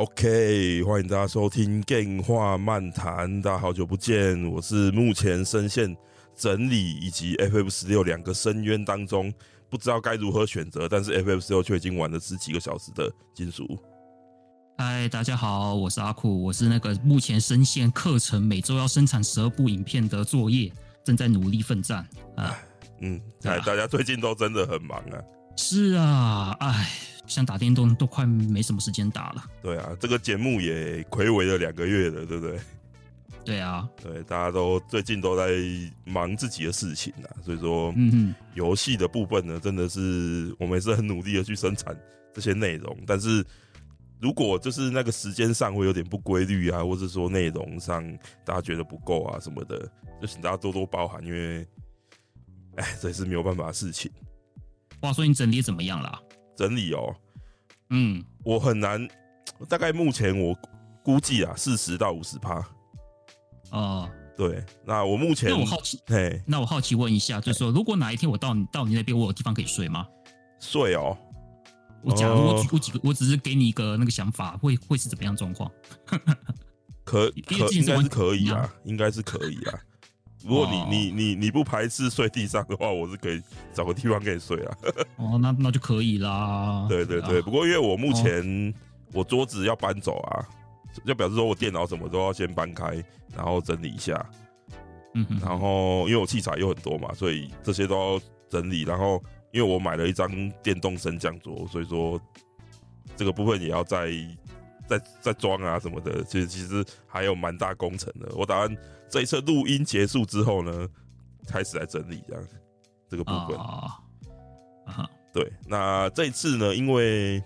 OK，欢迎大家收听《电话漫谈》，大家好久不见，我是目前深陷整理以及 FF 十六两个深渊当中，不知道该如何选择，但是 FF 十六却已经玩了十几个小时的金属。嗨，大家好，我是阿酷，我是那个目前深陷课程每周要生产十二部影片的作业，正在努力奋战啊。嗯，哎，大家最近都真的很忙啊。是啊，哎。像打电动都快没什么时间打了。对啊，这个节目也暌违了两个月了，对不对？对啊，对，大家都最近都在忙自己的事情啊，所以说，嗯嗯，游戏的部分呢，真的是我们也是很努力的去生产这些内容，但是如果就是那个时间上会有点不规律啊，或者说内容上大家觉得不够啊什么的，就请大家多多包涵，因为，哎，这也是没有办法的事情。话说你整理怎么样了？整理哦，嗯，我很难，大概目前我估计啊，四十到五十趴。哦，对，那我目前，那我好奇，嘿，那我好奇问一下，就是说，如果哪一天我到你到你那边，我有地方可以睡吗？睡哦，我假如我几个，我只是给你一个那个想法，会会是怎么样状况？可可应该是可以啊，应该是可以啊。如果你、哦、你你你不排斥睡地上的话，我是可以找个地方可以睡啊。哦，那那就可以啦。对对对，啊、不过因为我目前我桌子要搬走啊，就表示说我电脑什么都要先搬开，然后整理一下。嗯哼。然后因为我器材又很多嘛，所以这些都要整理。然后因为我买了一张电动升降桌，所以说这个部分也要再再再装啊什么的。其实其实还有蛮大工程的。我打算。这一次录音结束之后呢，开始来整理这样这个部分啊啊，对，那这一次呢，因为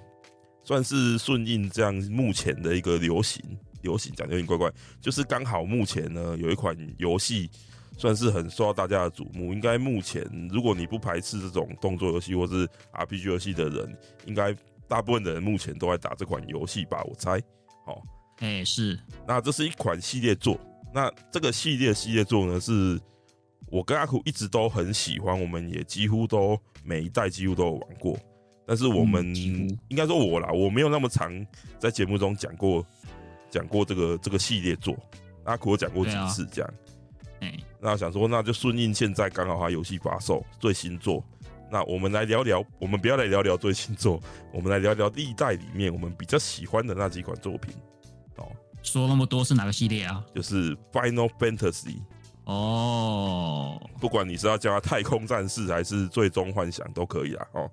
算是顺应这样目前的一个流行，流行讲的有点怪怪，就是刚好目前呢有一款游戏算是很受到大家的瞩目，应该目前如果你不排斥这种动作游戏或是 RPG 游戏的人，应该大部分的人目前都在打这款游戏吧，我猜。好，哎，是，那这是一款系列作。那这个系列系列作呢，是我跟阿苦一直都很喜欢，我们也几乎都每一代几乎都有玩过。但是我们应该说我啦，我没有那么常在节目中讲过讲过这个这个系列作。阿苦有讲过几次这样。哎，那想说那就顺应现在刚好他游戏发售最新作，那我们来聊聊，我们不要来聊聊最新作，我们来聊聊历代里面我们比较喜欢的那几款作品。哦。说那么多是哪个系列啊？就是 Final Fantasy 哦，不管你是要叫它太空战士还是最终幻想都可以啊。哦。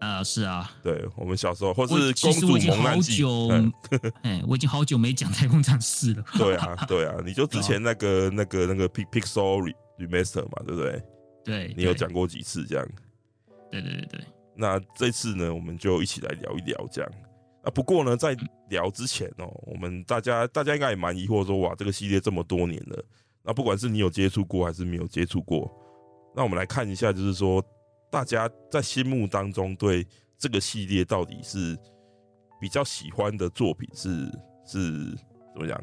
啊，是啊，对我们小时候或是公主蒙难记，哎，我已经好久没讲太空战士了。对啊，对啊，你就之前那个那个那个 Pixel Remaster 嘛，对不对？对，你有讲过几次这样？对对对对。那这次呢，我们就一起来聊一聊这样。啊，不过呢，在聊之前哦，我们大家大家应该也蛮疑惑说，哇，这个系列这么多年了，那不管是你有接触过还是没有接触过，那我们来看一下，就是说大家在心目当中对这个系列到底是比较喜欢的作品是是怎么讲？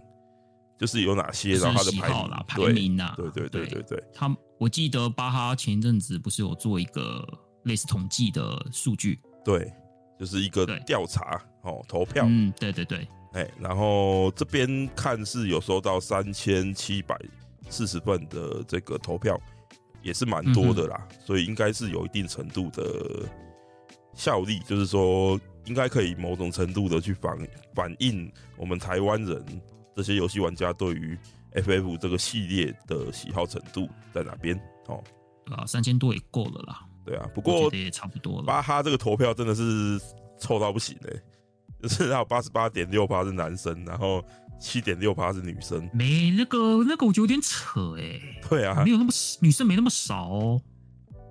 就是有哪些？然后他的排名啦，排名啊，对对对对对，对。他我记得巴哈前一阵子不是有做一个类似统计的数据？对。就是一个调查哦，投票，嗯，对对对，哎，然后这边看是有收到三千七百四十份的这个投票，也是蛮多的啦，所以应该是有一定程度的效力，就是说应该可以某种程度的去反反映我们台湾人这些游戏玩家对于 FF 这个系列的喜好程度在哪边哦，啊，三千多也够了啦。对啊，不过也差不多了。巴哈这个投票真的是臭到不行嘞、欸，就是他有八十八点六趴是男生，然后七点六趴是女生。没那个那个，我觉得有点扯哎、欸。对啊，没有那么女生没那么少哦。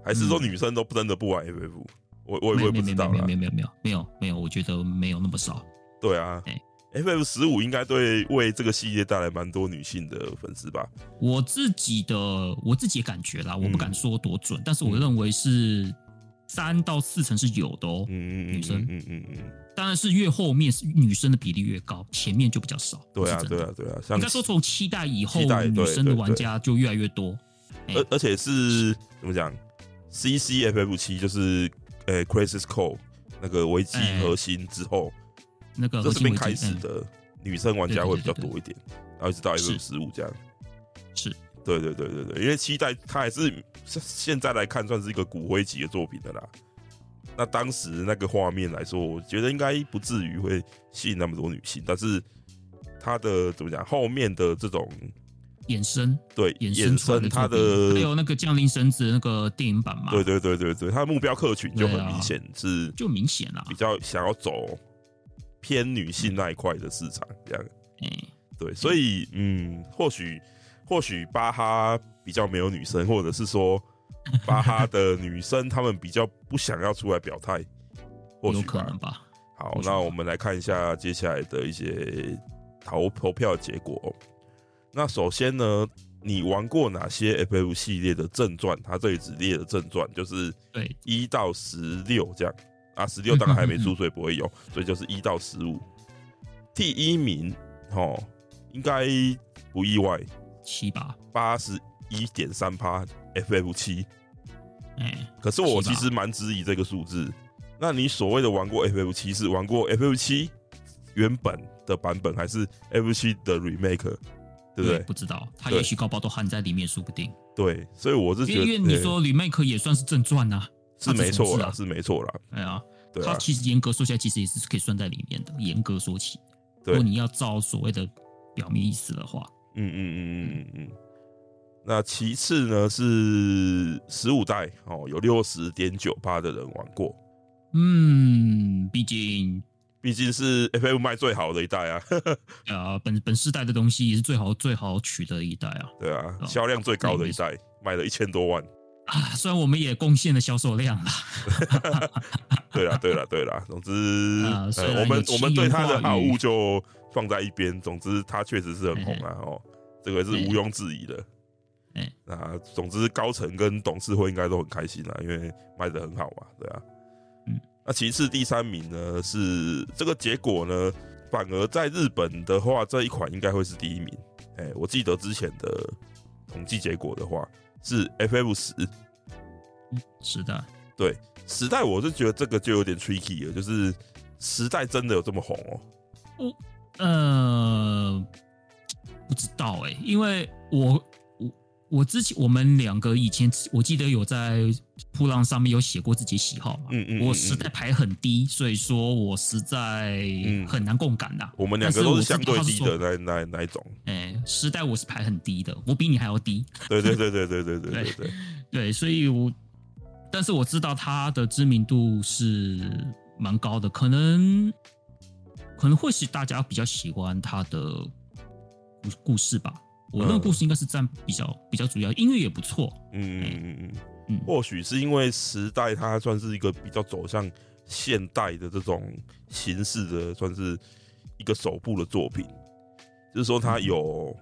还是说女生都真的不玩 FF？、嗯、我我我也不知道。没有没有没有没有没有没有，我觉得没有那么少。对啊。FF 十五应该对为这个系列带来蛮多女性的粉丝吧？我自己的我自己的感觉啦，我不敢说多准，嗯、但是我认为是三到四成是有的哦。嗯女生，嗯嗯嗯，当然是越后面是女生的比例越高，前面就比较少。对啊，对啊，对啊。应该说从七代以后，女生的玩家就越来越多。而而且是怎么讲？CCFF 七就是呃 Crisis Core 那个危机核心之后。那个这是边开始的女生玩家会比较多一点，然后一直到 FF 十五这样。是，对对对对对，因为期待它还是现在来看算是一个骨灰级的作品的啦。那当时那个画面来说，我觉得应该不至于会吸引那么多女性，但是它的怎么讲，后面的这种衍生，对衍生它的还有那个降临神子那个电影版嘛，对对对对对，它的目标客群就很明显是，就明显了，比较想要走偏女性那一块的市场这样，嗯，对，所以嗯，或许或许巴哈比较没有女生，或者是说。巴哈的女生，她们比较不想要出来表态，或许可能吧。好，那我们来看一下接下来的一些投投票结果。那首先呢，你玩过哪些 FF 系列的正传？它这里只列了正传，就是对一到十六这样啊，十六当然还没出，所以不会有，所以就是一到十五。第一名，哦，应该不意外，七吧，八十一点三趴。FF 七，哎，可是我其实蛮质疑这个数字。那你所谓的玩过 FF 七，是玩过 FF 七原本的版本，还是 FF 七的 remake？对不对？不知道，他也许高包都含在里面，说不定。对，所以我是觉得，因为你说 remake 也算是正传呐，是没错啦，是没错啦。哎呀，它其实严格说起来，其实也是可以算在里面的。严格说起，如果你要照所谓的表面意思的话，嗯嗯嗯嗯嗯嗯。那其次呢是十五代哦，有六十点九八的人玩过。嗯，毕竟毕竟是 FF 卖最好的一代啊。啊，本本世代的东西也是最好最好取的一代啊。对啊，销量最高的一代，卖了一千多万啊。虽然我们也贡献了销售量啦。对啦，对啦，对啦。总之，我们我们对他的好物就放在一边。总之，他确实是很红啊。哦，这个是毋庸置疑的。哎，那总之高层跟董事会应该都很开心啦，因为卖的很好嘛，对啊。嗯，那其次第三名呢是这个结果呢，反而在日本的话，这一款应该会是第一名。哎，我记得之前的统计结果的话是 FF 十，时代，对时代，我是觉得这个就有点 tricky 了，就是时代真的有这么红哦？我呃不知道哎，因为我。我之前我们两个以前我记得有在噗浪上面有写过自己喜好嘛，嗯嗯，我实在排很低，所以说我实在很难共感呐。我们两个都是相对低的那那那一种。哎，时代我是排很低的，我比你还要低。对对对对对对对对对 对，所以我但是我知道他的知名度是蛮高的，可能可能会是大家比较喜欢他的故故事吧。我那个故事应该是占比较比较主要，音乐也不错。嗯嗯嗯嗯，或许是因为时代它算是一个比较走向现代的这种形式的，算是一个首部的作品。就是说，它有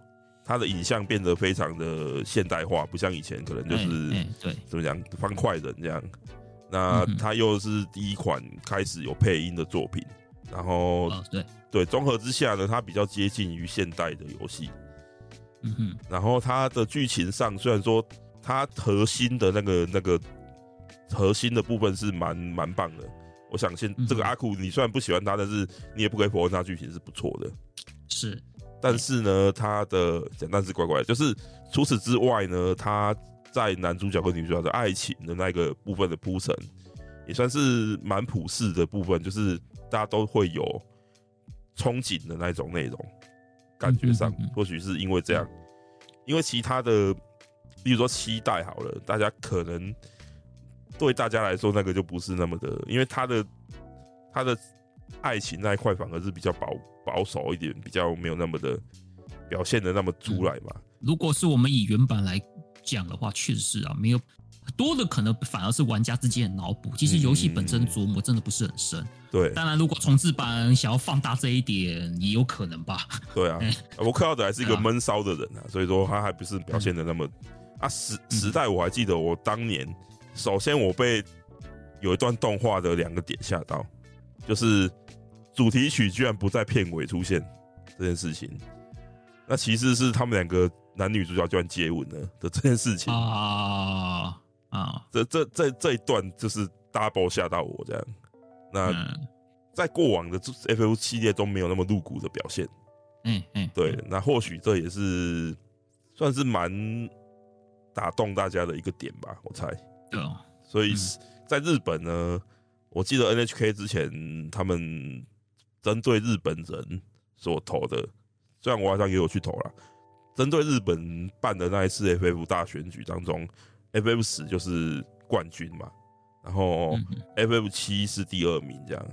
它的影像变得非常的现代化，不像以前可能就是对怎么讲方块人这样。那它又是第一款开始有配音的作品，然后对对综合之下呢，它比较接近于现代的游戏。嗯哼，然后它的剧情上虽然说它核心的那个那个核心的部分是蛮蛮棒的，我想先这个阿库你虽然不喜欢他，但是你也不可以否认他剧情是不错的。是，但是呢，他的简单是怪怪的，就是除此之外呢，他在男主角跟女主角的爱情的那个部分的铺陈，也算是蛮普世的部分，就是大家都会有憧憬的那种内容。感觉上，或许是因为这样，因为其他的，比如说期待好了，大家可能对大家来说那个就不是那么的，因为他的他的爱情那一块反而是比较保保守一点，比较没有那么的表现的那么出来嘛。如果是我们以原版来讲的话，确实是啊，没有。多的可能反而是玩家之间的脑补，其实游戏本身琢磨真的不是很深。对，当然如果重置版想要放大这一点，也有可能吧。对啊，我克劳德还是一个闷骚的人啊，所以说他还不是表现的那么啊时时代。我还记得我当年，首先我被有一段动画的两个点吓到，就是主题曲居然不在片尾出现这件事情。那其实是他们两个男女主角居然接吻了的这件事情啊。啊，这这这这一段就是 double 吓到我这样，那在过往的 FF 系列都没有那么露骨的表现。嗯嗯，对，那或许这也是算是蛮打动大家的一个点吧，我猜。对哦，所以在日本呢，我记得 NHK 之前他们针对日本人所投的，虽然我好像也有去投了，针对日本办的那一次 FF 大选举当中，FF 十就是冠军嘛，然后 FF 七是第二名这样。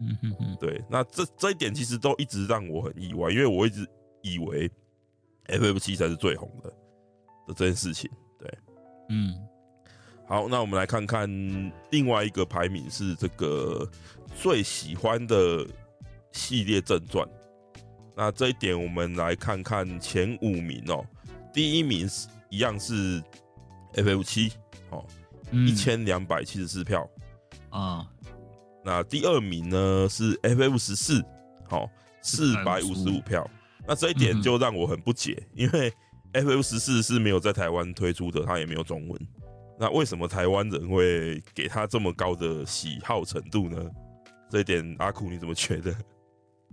嗯哼哼，对，那这这一点其实都一直让我很意外，因为我一直以为 FF 七才是最红的的这件事情。对，嗯，好，那我们来看看另外一个排名是这个最喜欢的系列正传。那这一点我们来看看前五名哦，第一名是一样是 FF 七，哦，一千两百七十四票啊。那第二名呢是 FF 十四，好，四百五十五票。那这一点就让我很不解，因为 FF 十四是没有在台湾推出的，它也没有中文。那为什么台湾人会给他这么高的喜好程度呢？这一点阿酷你怎么觉得？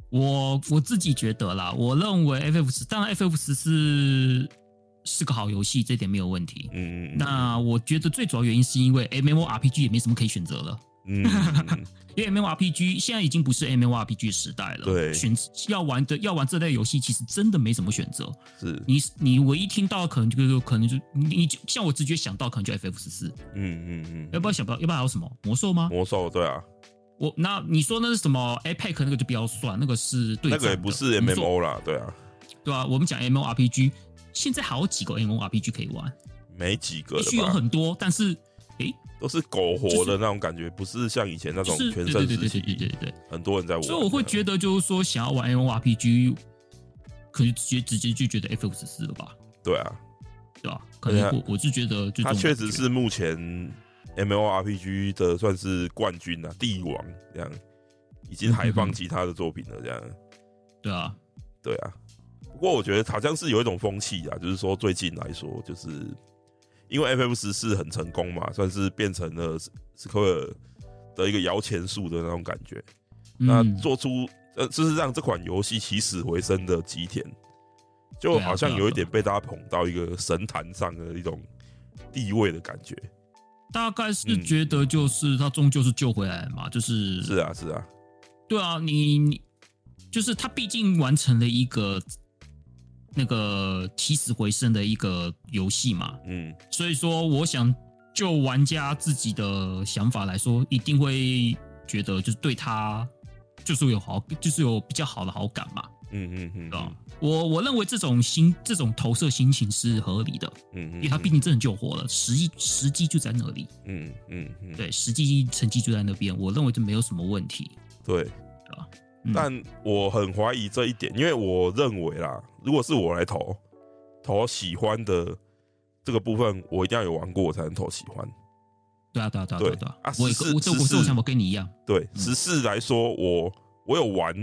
我我自己觉得啦，我认为 FF 十，当然 FF 十四是个好游戏，这点没有问题。嗯嗯。那我觉得最主要原因是因为 MMORPG 也没什么可以选择了。嗯，因为 MMORPG 现在已经不是 MMORPG 时代了。对，选要玩的要玩这类游戏，其实真的没什么选择。是，你你唯一听到的可能就可能就你像我直觉想到可能就 FF 十四。嗯嗯嗯，要不要想不到？要不然还有什么魔兽吗？魔兽对啊。我那你说那是什么？APEC 那个就不要算，那个是对。那个也不是 MMO 啦，对啊。对啊，我们讲 MMORPG，现在好几个 MMORPG 可以玩。没几个，必须有很多，但是。诶，都是苟活的那种感觉，不是像以前那种全盛时期。对对对对，很多人在玩。所以我会觉得，就是说，想要玩 MMORPG，可能直接直接就觉得 FF 十四了吧？对啊，对吧？可能我我是觉得，他确实是目前 MMORPG 的算是冠军啊，帝王这样，已经海放其他的作品了这样。对啊，对啊。不过我觉得好像是有一种风气啊，就是说最近来说，就是。因为 FF 十四很成功嘛，算是变成了斯科威尔的一个摇钱树的那种感觉。嗯、那做出呃，就是让这款游戏起死回生的吉田，就好像有一点被大家捧到一个神坛上的一种地位的感觉。大概是觉得就是他终究是救回来了嘛，就是是啊是啊，对啊，你你就是他毕竟完成了一个。那个起死回生的一个游戏嘛，嗯，所以说我想就玩家自己的想法来说，一定会觉得就是对他就是有好，就是有比较好的好感嘛，嗯嗯嗯，啊，我我认为这种心这种投射心情是合理的，嗯嗯，因为他毕竟真的救活了，实际时机就在那里，嗯嗯嗯，对，实际成绩就在那边，我认为这没有什么问题，对，啊。但我很怀疑这一点，因为我认为啦，如果是我来投投喜欢的这个部分，我一定要有玩过我才能投喜欢。对啊，对啊，对啊，对啊！啊，我我这我这我想法跟你一样。对，十四来说，我我有玩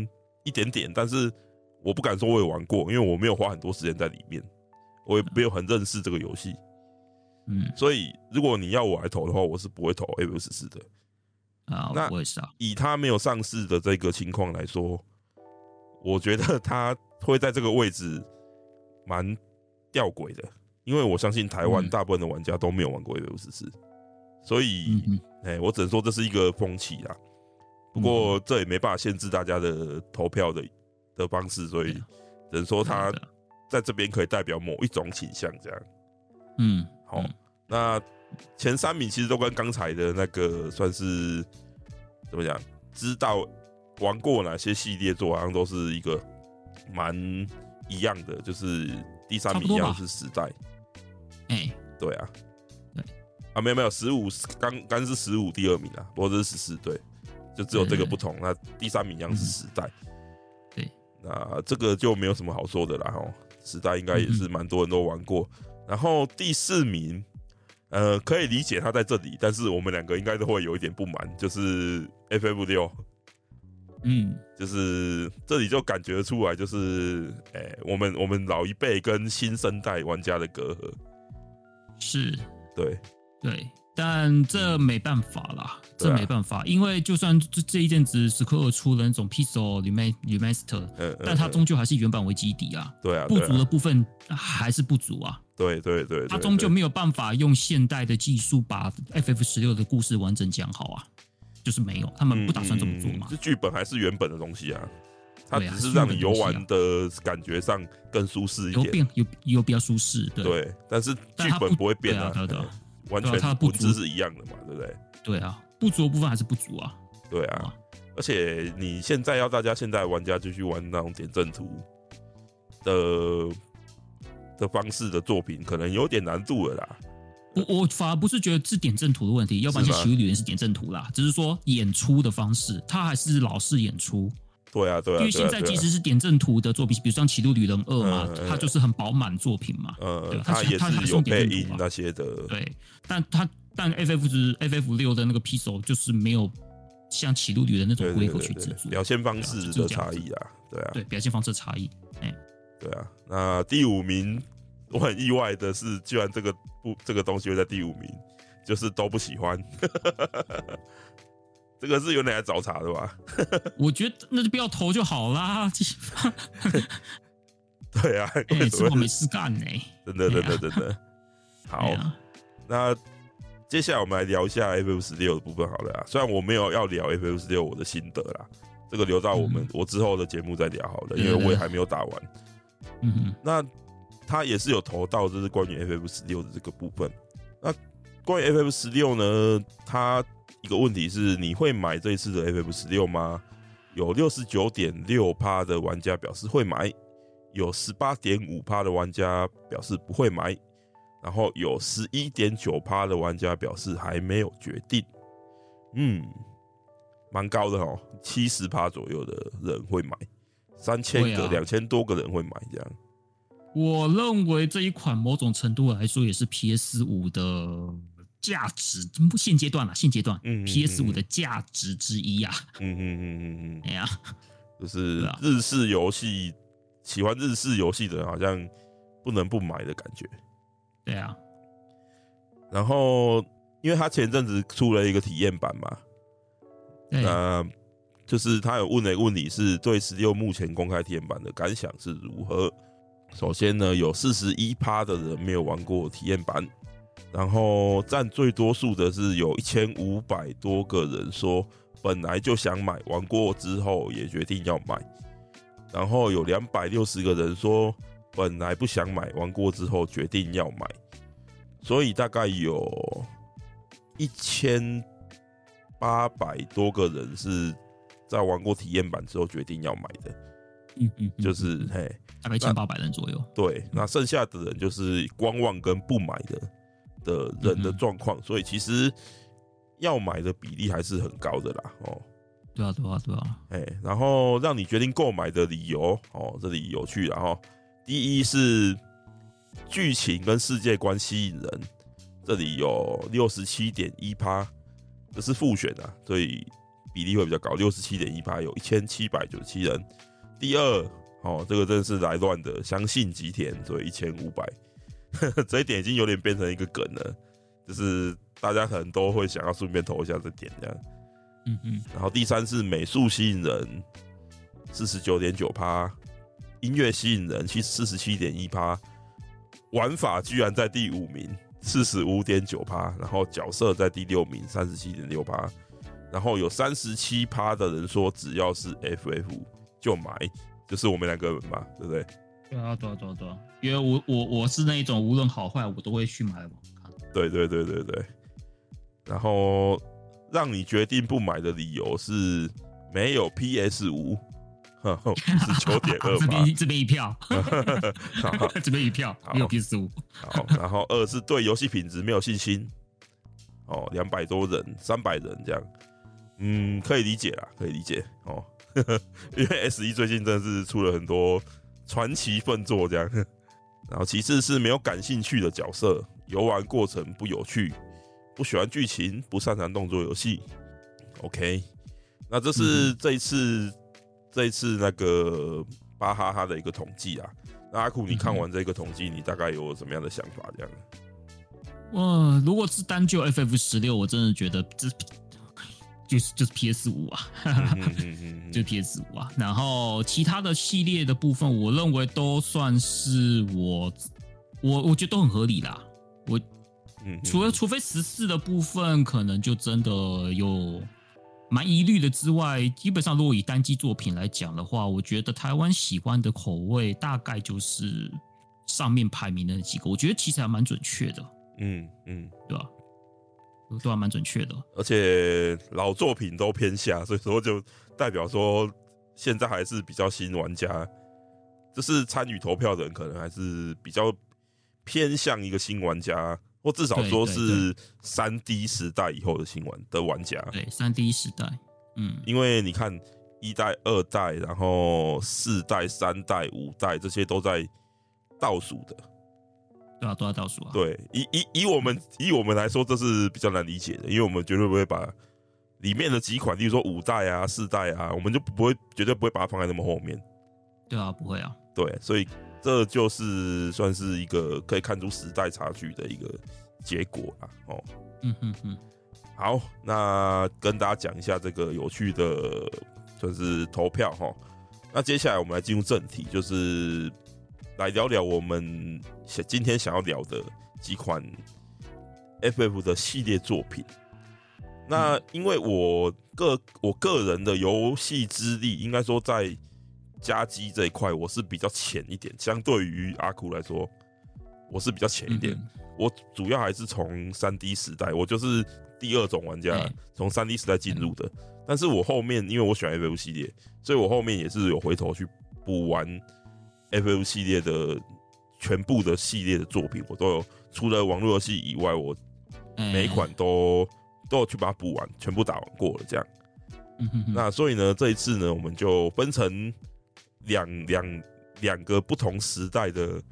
一点点，但是我不敢说我有玩过，因为我没有花很多时间在里面，我也没有很认识这个游戏。嗯，所以如果你要我来投的话，我是不会投 FF 十四的。啊，那以他没有上市的这个情况来说，我觉得他会在这个位置蛮吊诡的，因为我相信台湾大部分的玩家都没有玩过 FF 十四，所以，哎，我只能说这是一个风气啦。不过这也没办法限制大家的投票的的方式，所以只能说他在这边可以代表某一种倾向，这样。嗯，好，那。前三名其实都跟刚才的那个算是怎么讲？知道玩过哪些系列作，好像都是一个蛮一样的。就是第三名一样是时代，哎，对啊，对啊，没有没有十五刚刚是十五第二名啊，不过这是十四对，就只有这个不同。那第三名一样是时代，对，那这个就没有什么好说的啦。哈，时代应该也是蛮多人都玩过。然后第四名。呃，可以理解他在这里，但是我们两个应该都会有一点不满，就是 FF 六，嗯，就是这里就感觉出来，就是，哎、欸，我们我们老一辈跟新生代玩家的隔阂，是，对，对，但这没办法啦，嗯、这没办法，啊、因为就算这这一阵子时刻二出了那种 Pixel Remaster，嗯嗯、但它终究还是原版为基底啊。对啊，不足的部分还是不足啊。对对对，它终究没有办法用现代的技术把 FF 十六的故事完整讲好啊，就是没有，他们不打算这么做嘛。这剧、嗯、本还是原本的东西啊，它只是让你游玩的感觉上更舒适一点，有变有有比较舒适，对，对，但是剧本不会变啊。完全它的本质是一样的嘛，对不对？对啊，不足的部分还是不足啊。对啊，而且你现在要大家现在玩家继续玩那种点阵图的的方式的作品，可能有点难度了啦。我我反而不是觉得是点阵图的问题，要不然就《奇迹旅人》是点阵图啦，只是说演出的方式，它还是老式演出。对啊，对啊，因为现在即使是点阵图的作品，比如像《歧路旅人二》嘛，它就是很饱满作品嘛。嗯，它也是有配音那些的。对，但它但 FF 是 FF 六的那个 Pixel 就是没有像《歧路旅人》那种规格去制作，表现方式的差异啊。对啊，对，表现方式的差异。哎，对啊。那第五名，我很意外的是，居然这个不这个东西会在第五名，就是都不喜欢。这个是有点来找茬的吧？我觉得那就不要投就好啦。对啊，哎、欸，这我没事干呢。真的，真的，真的。好，啊、那接下来我们来聊一下 FF 十六的部分好了啊。虽然我没有要聊 FF 十六我的心得啦，这个留到我们、嗯、我之后的节目再聊好了，因为我也还没有打完。嗯哼，那他也是有投到，就是关于 FF 十六的这个部分。那关于 FF 十六呢，他。一个问题是，你会买这一次的 FF 十六吗？有六十九点六趴的玩家表示会买，有十八点五趴的玩家表示不会买，然后有十一点九趴的玩家表示还没有决定。嗯，蛮高的哦，七十趴左右的人会买，三千个、两千多个人会买这样。我认为这一款某种程度来说也是 PS 五的。价值不现阶段了，现阶段，嗯，PS 五的价值之一啊，嗯嗯嗯嗯嗯，哎呀，就是日式游戏，喜欢日式游戏的人好像不能不买的感觉，对啊。然后，因为他前阵子出了一个体验版嘛，那就是他有问了一个问题，是对十六目前公开体验版的感想是如何？首先呢，有四十一趴的人没有玩过体验版。然后占最多数的是有一千五百多个人说本来就想买，玩过之后也决定要买。然后有两百六十个人说本来不想买，玩过之后决定要买。所以大概有一千八百多个人是在玩过体验版之后决定要买的。嗯嗯，就是嘿，大概一千八百人左右。对，那剩下的人就是观望跟不买的。的人的状况，所以其实要买的比例还是很高的啦。哦，对啊，对啊，对啊。哎，然后让你决定购买的理由，哦，这里有趣。然后第一是剧情跟世界观吸引人，这里有六十七点一趴，这是复选啊，所以比例会比较高，六十七点一趴，有一千七百九十七人。第二，哦，这个真的是来乱的，相信吉田，所以一千五百。这一点已经有点变成一个梗了，就是大家可能都会想要顺便投一下这点这样。嗯嗯。然后第三是美术吸引人，四十九点九趴；音乐吸引人，其实四十七点一趴；玩法居然在第五名，四十五点九趴；然后角色在第六名，三十七点六趴；然后有三十七趴的人说只要是 FF 就买，就是我们两个人嘛，对不对？对啊，对啊，对啊，对啊，因为我我我是那一种无论好坏我都会去买的。对对对对对。然后让你决定不买的理由是没有 PS 五，十九点二。这边这边一票，这边一票 没有 PS 五。好，然后二是对游戏品质没有信心。哦，两百多人，三百人这样，嗯，可以理解啦，可以理解哦。因为 S 一最近真的是出了很多。传奇奋作这样，然后其次是没有感兴趣的角色，游玩过程不有趣，不喜欢剧情，不擅长动作游戏。OK，那这是这一次、嗯、这一次那个巴哈哈的一个统计啊。那阿库，你看完这个统计，你大概有什么样的想法？这样？哇，如果是单就 FF 十六，我真的觉得这就是就是 PS 五啊，就是 PS 五啊。然后其他的系列的部分，我认为都算是我我我觉得都很合理啦。我除了除非十四的部分可能就真的有蛮疑虑的之外，基本上如果以单机作品来讲的话，我觉得台湾喜欢的口味大概就是上面排名的那几个，我觉得其实还蛮准确的。嗯嗯，对吧？都还蛮准确的。而且老作品都偏下，所以说就代表说现在还是比较新玩家，就是参与投票的人可能还是比较偏向一个新玩家。或至少说是三 D 时代以后的新玩的玩家，对三 D 时代，嗯，因为你看一代、二代，然后四代、三代、五代这些都在倒数的，对啊，都在倒数啊。对，以以以我们以我们来说，这是比较难理解的，因为我们绝对不会把里面的几款，例如说五代啊、四代啊，我们就不会绝对不会把它放在那么后面。对啊，不会啊。对，所以。这就是算是一个可以看出时代差距的一个结果啦。哦。嗯嗯嗯。好，那跟大家讲一下这个有趣的，就是投票哈。那接下来我们来进入正题，就是来聊聊我们想今天想要聊的几款 FF 的系列作品。那因为我个我个人的游戏资历，应该说在。家机这一块我是比较浅一点，相对于阿库来说，我是比较浅一点。嗯、我主要还是从三 D 时代，我就是第二种玩家，从三 D 时代进入的。但是我后面因为我喜欢 FF 系列，所以我后面也是有回头去补完 FF 系列的全部的系列的作品，我都有。除了网络游戏以外，我每一款都都有去把它补完，全部打完过了。这样，那所以呢，这一次呢，我们就分成。两两两个不同时代的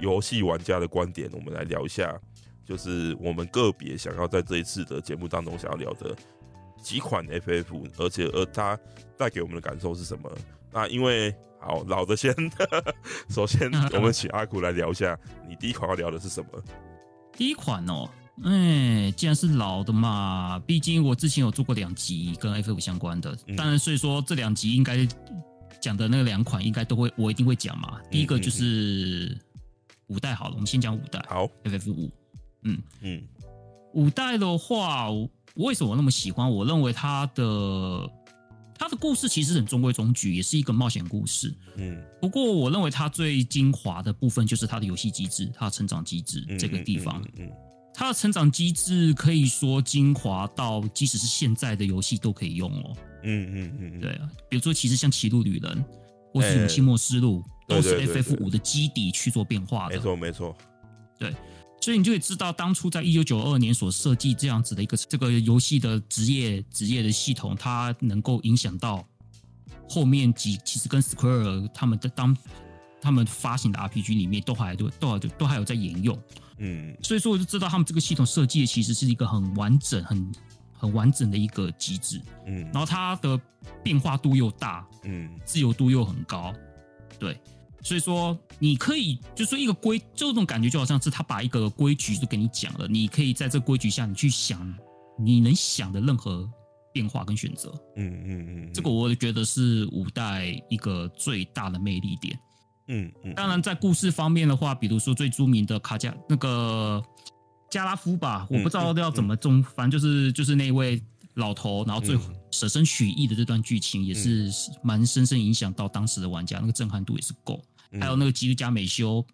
游戏玩家的观点，我们来聊一下，就是我们个别想要在这一次的节目当中想要聊的几款 FF，而且而它带给我们的感受是什么？那因为好老的先，首先我们请阿古来聊一下，你第一款要聊的是什么？第一款哦，哎，既然是老的嘛，毕竟我之前有做过两集跟 FF 相关的，当然所以说这两集应该。讲的那个两款应该都会，我一定会讲嘛。第一个就是五代好了，我们先讲五代。好，FF 五，嗯嗯，五代的话，我为什么那么喜欢？我认为它的它的故事其实很中规中矩，也是一个冒险故事。嗯，不过我认为它最精华的部分就是它的游戏机制，它的成长机制这个地方。嗯，它的成长机制可以说精华到，即使是现在的游戏都可以用哦。嗯嗯嗯，对啊，比如说其实像《歧路旅人》或是《勇气末世录》，都是 FF 五的基底去做变化的。没错没错，对，所以你就会知道，当初在一九九二年所设计这样子的一个这个游戏的职业职业的系统，它能够影响到后面几其实跟 Square 他们的当他们发行的 RPG 里面都还都都还都还有在沿用。嗯，所以说我就知道他们这个系统设计的其实是一个很完整很。很完整的一个机制，嗯，然后它的变化度又大，嗯，自由度又很高，对，所以说你可以就说一个规，就这种感觉就好像是他把一个规矩都给你讲了，你可以在这规矩下你去想你能想的任何变化跟选择，嗯嗯嗯，这个我觉得是五代一个最大的魅力点，嗯嗯，当然在故事方面的话，比如说最著名的卡加那个。加拉夫吧，我不知道要怎么中，反正就是就是那位老头，然后最后舍身取义的这段剧情也是蛮深深影响到当时的玩家，那个震撼度也是够。还有那个吉尔加美修，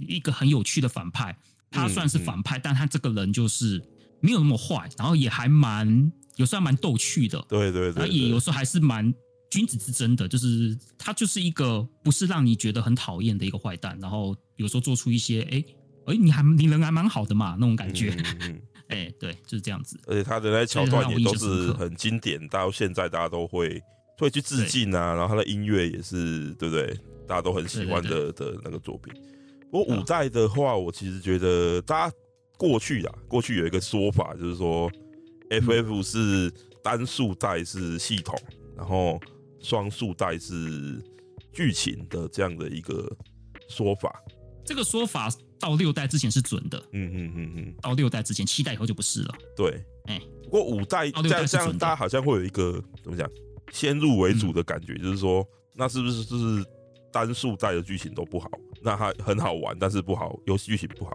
一个很有趣的反派，他算是反派，但他这个人就是没有那么坏，然后也还蛮有时候还蛮逗趣的，对对对，也有时候还是蛮君子之争的，就是他就是一个不是让你觉得很讨厌的一个坏蛋，然后有时候做出一些哎。哎，你还你人还蛮好的嘛，那种感觉。哎、嗯嗯，对，就是这样子。而且他的那些桥段也都是很经典，到现在大家都会会去致敬啊。然后他的音乐也是，对不对？大家都很喜欢的的那个作品。不过五代的话，我其实觉得大家过去啊，过去有一个说法，就是说 FF 是单数代是系统，然后双数代是剧情的这样的一个说法。这个说法到六代之前是准的，嗯嗯嗯嗯，到六代之前，七代以后就不是了。对，哎，不过五代这样这样，大家好像会有一个怎么讲，先入为主的感觉，就是说，那是不是就是单数代的剧情都不好？那它很好玩，但是不好，游戏剧情不好。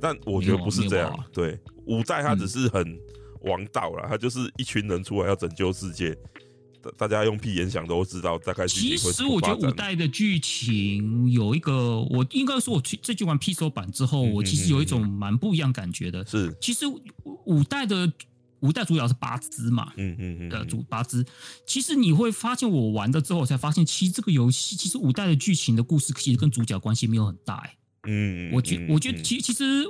但我觉得不是这样，对，五代它只是很王道啦，它就是一群人出来要拯救世界。大家用屁眼想都知道，大概其实我觉得五代的剧情有一个，我应该说，我去这局玩 PC 版之后，我其实有一种蛮不一样感觉的。是，其实五代的五代主角是八只嘛，嗯嗯嗯的主八只。其实你会发现，我玩了之后，我才发现，其实这个游戏其实五代的剧情的故事，其实跟主角关系没有很大。哎，嗯，我觉我觉得其其实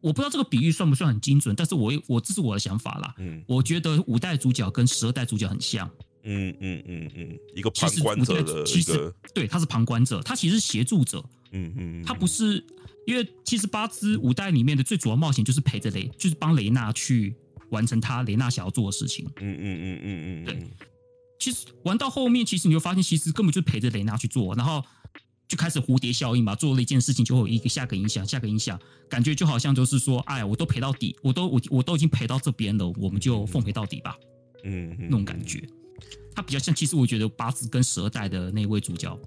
我不知道这个比喻算不算很精准，但是我我这是我的想法啦。嗯，我觉得五代主角跟十二代主角很像。嗯嗯嗯嗯，一个旁观者的其实对，他是旁观者，他其实是协助者。嗯嗯，他不是因为其实八支五代里面的最主要冒险就是陪着雷，就是帮雷娜去完成他雷娜想要做的事情。嗯嗯嗯嗯嗯，对。其实玩到后面，其实你会发现，其实根本就陪着雷娜去做，然后就开始蝴蝶效应嘛，做了一件事情就会有一个下个影响，下个影响，感觉就好像就是说，哎，我都陪到底，我都我我都已经陪到这边了，我们就奉陪到底吧。嗯，那种感觉。他比较像，其实我觉得八字跟十二代的那位主角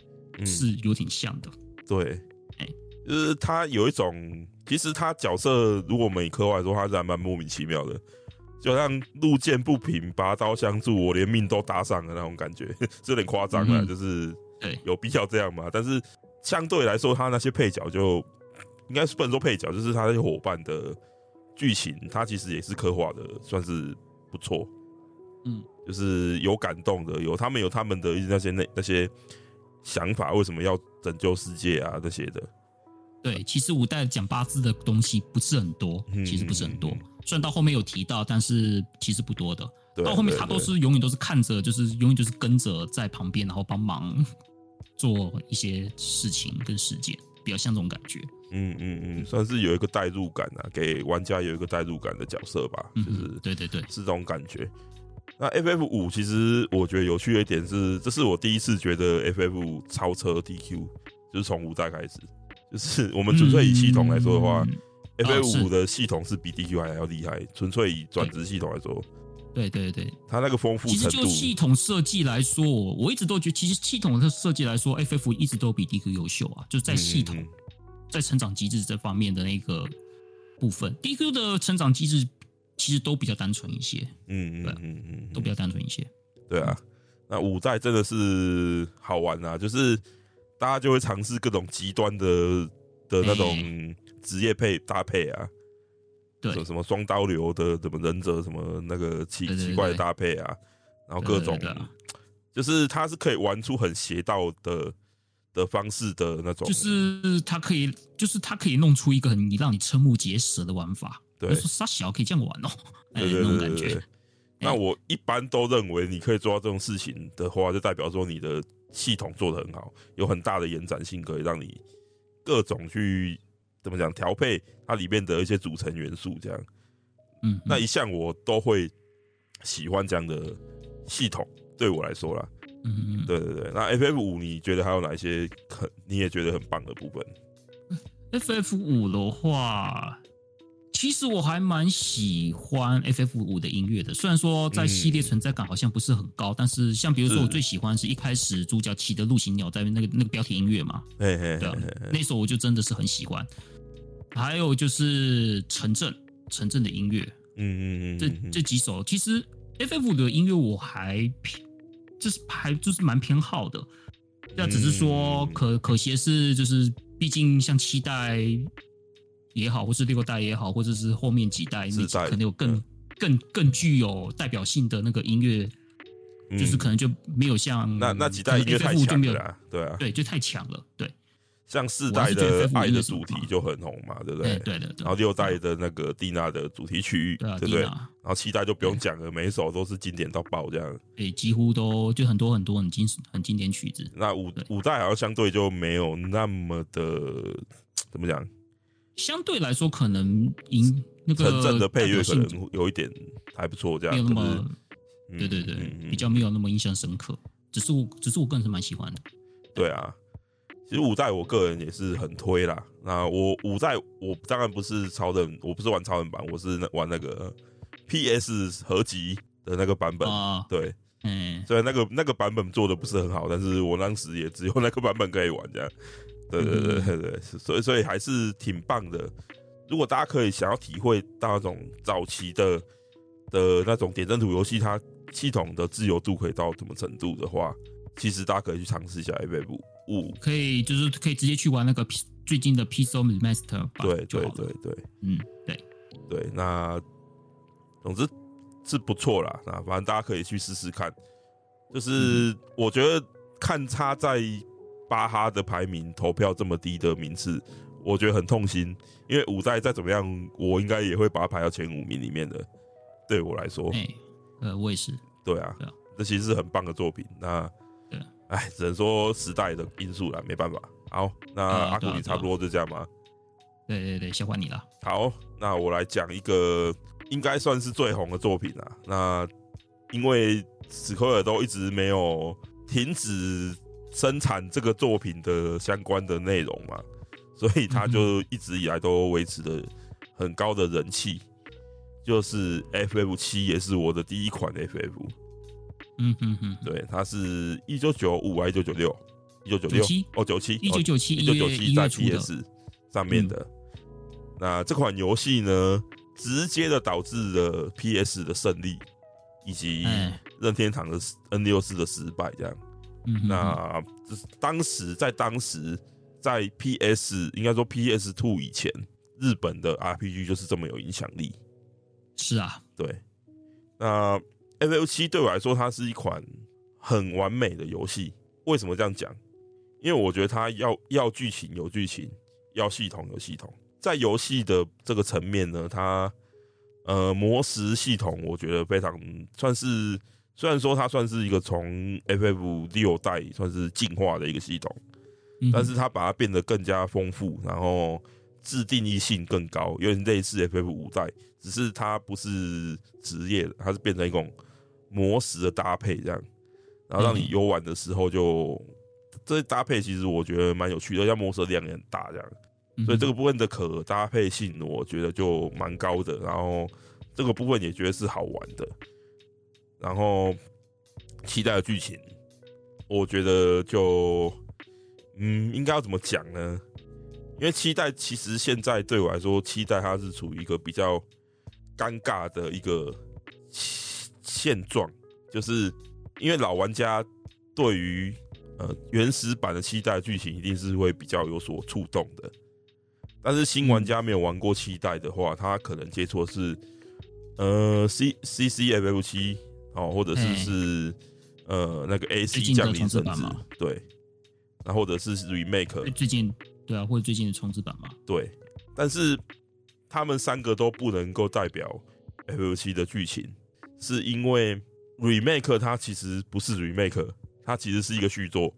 是有点像的。嗯、对，哎，就是他有一种，其实他角色，如果我们以科幻来说，他是还蛮莫名其妙的，就像路见不平拔刀相助，我连命都搭上的那种感觉，是有点夸张啊。就是对，有必要这样吗？但是相对来说，他那些配角就应该是不能说配角，就是他那些伙伴的剧情，他其实也是刻画的算是不错。嗯。就是有感动的，有他们有他们的那些那那些想法，为什么要拯救世界啊？这些的。对，其实五代讲八字的东西不是很多，其实不是很多。虽然到后面有提到，但是其实不多的。到后面他都是永远都是看着，就是永远就是跟着在旁边，然后帮忙做一些事情跟事件，比较像这种感觉。嗯嗯嗯，算是有一个代入感啊，给玩家有一个代入感的角色吧。就是对对对，是这种感觉。那 FF 五其实我觉得有趣的一点是，这是我第一次觉得 FF 五超车 DQ，就是从五代开始，就是 我们纯粹以系统来说的话，FF 五的系统是比 DQ 还要厉害。纯粹以转职系统来说，对对对，它那个丰富程度，其实就系统设计来说，我一直都觉得，其实系统的设计来说，FF 一直都比 DQ 优秀啊，就是在系统在成长机制这方面的那个部分，DQ 的成长机制。其实都比较单纯一些，嗯嗯嗯嗯，都比较单纯一些。对啊，那五代真的是好玩啊，就是大家就会尝试各种极端的的那种职业配搭配啊，对，什么双刀流的，什么忍者，什么那个奇奇怪的搭配啊，然后各种，就是它是可以玩出很邪道的的方式的那种，就是它可以，就是它可以弄出一个很让你瞠目结舌的玩法。对，杀小可以这样玩哦，对对对。那我一般都认为，你可以做到这种事情的话，就代表说你的系统做得很好，有很大的延展性，可以让你各种去怎么讲调配它里面的一些组成元素，这样。嗯，那一向我都会喜欢这样的系统，对我来说啦。嗯嗯，对对对。那 FF 五，你觉得还有哪一些很你也觉得很棒的部分？FF 五的话。其实我还蛮喜欢 FF 五的音乐的，虽然说在系列存在感好像不是很高，嗯、但是像比如说我最喜欢是一开始主角骑的陆行鸟在那个那个标题音乐嘛，嘿嘿嘿嘿。对啊，那首我就真的是很喜欢。还有就是城镇城镇的音乐，嗯嗯嗯，这这几首其实 FF 五的音乐我还偏，就是还就是蛮偏好的，那只是说可可惜的是就是毕竟像七代。也好，或是六代也好，或者是后面几代，那可能有更、嗯、更更具有代表性的那个音乐，嗯、就是可能就没有像那那几代音乐太强了，对啊，对，就太强了，对。像四代的爱的主题就很红嘛，对不对？对的。然后六代的那个蒂娜的主题曲，对不对？然后七代就不用讲了，每一首都是经典到爆这样。对，几乎都就很多很多很经很经典曲子。那五五代好像相对就没有那么的怎么讲？相对来说，可能音那个城镇的配乐可能有一点还不错，这样没有那么，对对对，比较没有那么印象深刻。只是我，只是我个人是蛮喜欢的。对啊，其实五代我个人也是很推啦。那我五代我当然不是超人，我不是玩超人版，我是玩那个 PS 合集的那个版本。哦、对，嗯，虽然那个那个版本做的不是很好，但是我当时也只有那个版本可以玩，这样。对对对对对，所以所以还是挺棒的。如果大家可以想要体会到那种早期的的那种点阵图游戏，它系统的自由度可以到什么程度的话，其实大家可以去尝试一下 FF 五，可以就是可以直接去玩那个 P 最近的 PCSOL Remaster 版。对对对对，嗯，对对，那总之是不错啦。那反正大家可以去试试看。就是我觉得看差在巴哈的排名投票这么低的名次，我觉得很痛心。因为五代再怎么样，我应该也会把它排到前五名里面的。对我来说，哎，呃，我也是。对啊，对啊，这其实是很棒的作品。那，对，哎，只能说时代的因素了，没办法。好，那阿古你差不多就这样吗？对对对，先换你了。好，那我来讲一个应该算是最红的作品啊。那因为史克尔都一直没有停止生产这个作品的相关的内容嘛，所以他就一直以来都维持着很高的人气。就是 FF 七也是我的第一款 FF。嗯哼哼，对，它是一九九五还是一九九六？一九九六哦，九七一九九七一九九七在 PS 上面的。那这款游戏呢，直接的导致了 PS 的胜利，以及任天堂的 N 六四的失败。这样，嗯，那当时在当时在 PS 应该说 PS Two 以前，日本的 RPG 就是这么有影响力。是啊，对。那 F L 七对我来说，它是一款很完美的游戏。为什么这样讲？因为我觉得它要要剧情有剧情，要系统有系统。在游戏的这个层面呢，它呃魔石系统，我觉得非常算是，虽然说它算是一个从 FF 六代算是进化的一个系统，但是它把它变得更加丰富，然后自定义性更高，有点类似 FF 五代。只是它不是职业的，它是变成一种魔石的搭配这样，然后让你游玩的时候就这搭配其实我觉得蛮有趣的，像魔石的量也很大这样，所以这个部分的可搭配性我觉得就蛮高的，然后这个部分也觉得是好玩的，然后期待的剧情，我觉得就嗯应该要怎么讲呢？因为期待其实现在对我来说，期待它是处于一个比较。尴尬的一个现状，就是因为老玩家对于呃原始版的期待剧情一定是会比较有所触动的，但是新玩家没有玩过期待的话，他可能接触是呃 C C C F F 七哦，或者是是呃那个 A C 降临神子对，然后或者是 remake 最近对啊，或者最近的重置版嘛，对，但是。他们三个都不能够代表 FF7 的剧情，是因为 remake 它其实不是 remake，它其实是一个续作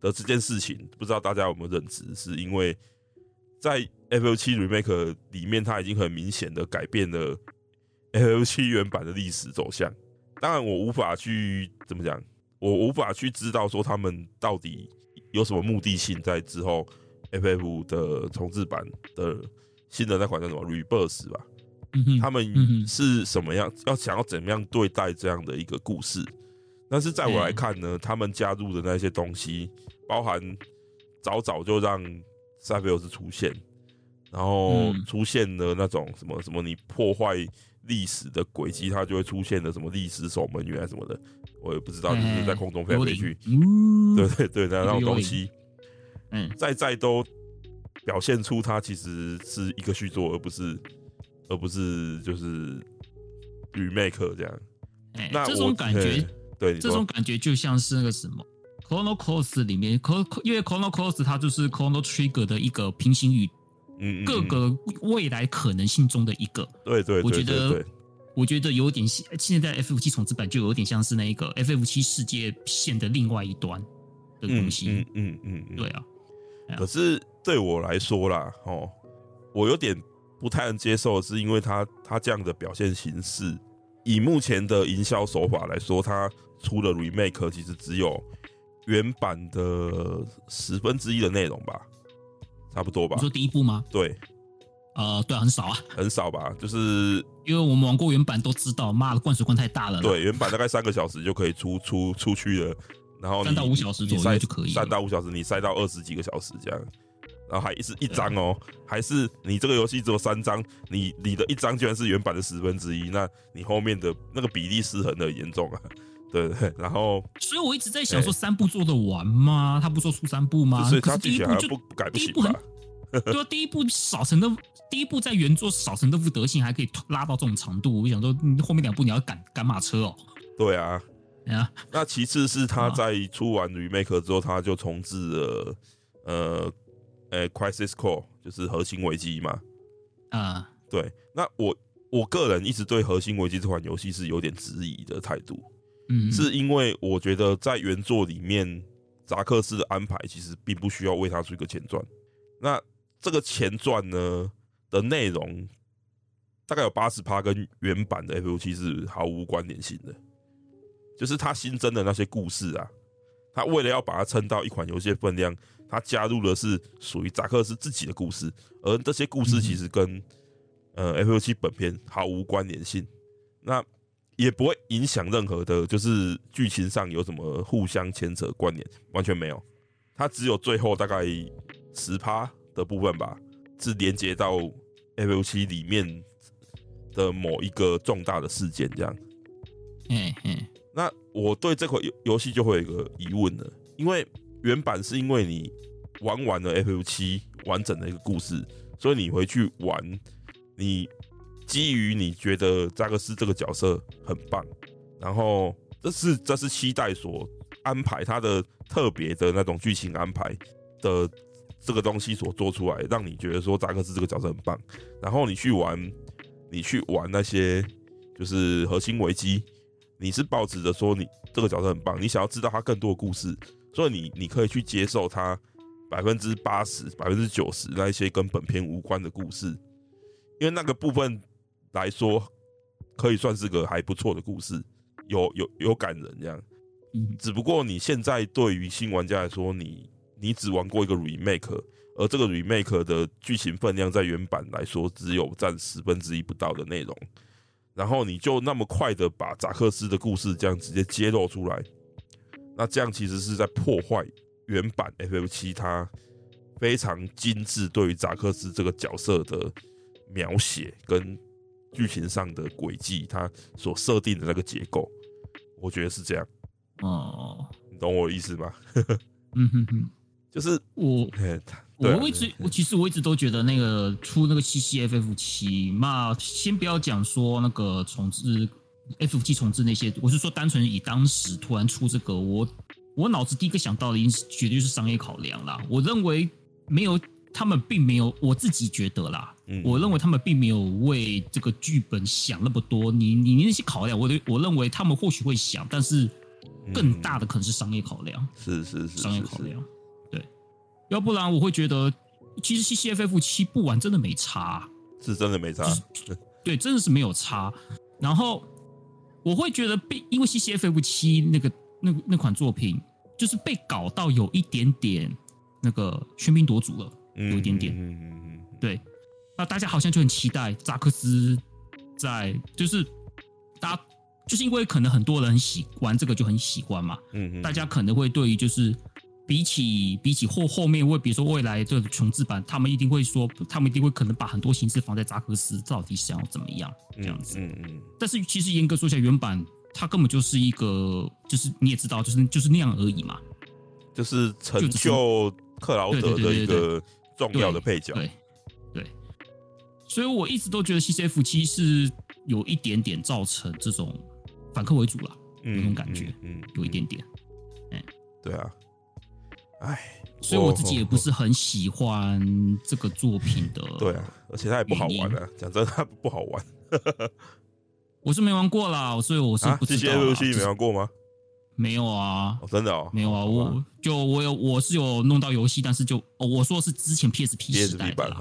的这件事情，不知道大家有没有认知？是因为在 FF7 remake 里面，它已经很明显的改变了 FF7 原版的历史走向。当然，我无法去怎么讲，我无法去知道说他们到底有什么目的性在之后 FF 的重置版的。新的那款叫什么 Rebirth 吧，他们是什么样？要想要怎么样对待这样的一个故事？但是在我来看呢，他们加入的那些东西，包含早早就让塞菲尔斯出现，然后出现了那种什么什么你破坏历史的轨迹，它就会出现的什么历史守门员什么的，我也不知道，就是在空中飞来飞去，对对对，那那种东西，嗯，在在都。表现出它其实是一个续作，而不是，而不是就是 remake 这样。那这种感觉，对，这种感觉就像是那个什么 Chrono Cross 里面，Chrono 因为 Chrono Cross 它就是 Chrono Trigger 的一个平行宇，嗯，各个未来可能性中的一个。对对，我觉得，我觉得有点现现在 FF 七重置版就有点像是那一个 FF 七世界线的另外一端的东西。嗯嗯嗯，嗯，对啊。可是对我来说啦，哦，我有点不太能接受，是因为他他这样的表现形式，以目前的营销手法来说，他出的 remake，其实只有原版的十分之一的内容吧，差不多吧。你说第一部吗？对，呃，对啊，很少啊，很少吧，就是因为我们玩过原版都知道，妈的灌水灌太大了。对，原版大概三个小时就可以出出出去了，然后三到五小时左右就可以，三到五小时你塞到二十几个小时这样。然后还是一张哦，还是你这个游戏只有三张，你你的一张居然是原版的十分之一，那你后面的那个比例失衡的严重啊，对对。然后，所以我一直在想说，三部做得完吗？他不说出三部吗？所以他第一部就不改不行吧？对啊，第一部少成的，第一部在原作少成这副德性，还可以拉到这种长度。我想说，后面两部你要赶赶马车哦。对啊，啊。那其次是他在出完 remake 之后，他就重置了，呃。呃、欸、，Crisis Core 就是核心危机嘛，啊、uh.，对。那我我个人一直对核心危机这款游戏是有点质疑的态度，是因为我觉得在原作里面，扎克斯的安排其实并不需要为他出一个前传。那这个前传呢的内容，大概有八十趴跟原版的 FF7 是毫无关联性的，就是他新增的那些故事啊，他为了要把它撑到一款游戏分量。他加入的是属于扎克斯自己的故事，而这些故事其实跟呃 FF7 本片毫无关联性，那也不会影响任何的，就是剧情上有什么互相牵扯关联，完全没有。它只有最后大概十趴的部分吧，是连接到 FF7 里面的某一个重大的事件这样。嗯嗯，那我对这款游游戏就会有一个疑问了，因为。原版是因为你玩完了 FF7 完整的一个故事，所以你回去玩，你基于你觉得扎克斯这个角色很棒，然后这是这是期待所安排他的特别的那种剧情安排的这个东西所做出来，让你觉得说扎克斯这个角色很棒，然后你去玩，你去玩那些就是核心危机，你是抱持着说你这个角色很棒，你想要知道他更多的故事。所以你你可以去接受他百分之八十、百分之九十那一些跟本片无关的故事，因为那个部分来说可以算是个还不错的故事，有有有感人这样。只不过你现在对于新玩家来说，你你只玩过一个 remake，而这个 remake 的剧情分量在原版来说只有占十分之一不到的内容，然后你就那么快的把扎克斯的故事这样直接揭露出来。那这样其实是在破坏原版 FF 七它非常精致对于扎克斯这个角色的描写跟剧情上的轨迹，它所设定的那个结构，我觉得是这样。哦，你懂我的意思吗？嗯哼哼，就是我，啊、我一直，我其实我一直都觉得那个出那个 CCFF7 嘛，先不要讲说那个重置。FF7 重置那些，我是说单纯以当时突然出这个，我我脑子第一个想到的，应绝对是商业考量啦。我认为没有，他们并没有，我自己觉得啦，嗯、我认为他们并没有为这个剧本想那么多。你你那些考量，我我认为他们或许会想，但是更大的可能是商业考量。是是是，商业考量。对，要不然我会觉得，其实 C C F F 七不玩真的没差，是真的没差。对，真的是没有差。然后。我会觉得被因为 CCFF 七那个那那款作品，就是被搞到有一点点那个喧宾夺主了，有一点点。嗯嗯嗯。对，那大家好像就很期待扎克斯在，就是大家就是因为可能很多人喜欢这个就很喜欢嘛。嗯嗯。大家可能会对于就是。比起比起后后面，会比如说未来这个重置版，他们一定会说，他们一定会可能把很多心思放在扎克斯到底想要怎么样这样子。嗯嗯，嗯。但是其实严格说起来，原版它根本就是一个，就是你也知道，就是就是那样而已嘛。就是成就克劳德的一个重要的配角。对。所以我一直都觉得 CCF 七是有一点点造成这种反客为主了，那种感觉，嗯，有一点点。嗯，对啊。哎，所以我自己也不是很喜欢这个作品的。对啊，而且它也不好玩啊。讲真，它不好玩。我是没玩过啦，所以我是不知道。这些游戏没玩过吗？没有啊，真的哦，没有啊。我就我有我是有弄到游戏，但是就我说是之前 PSP 时代的啦。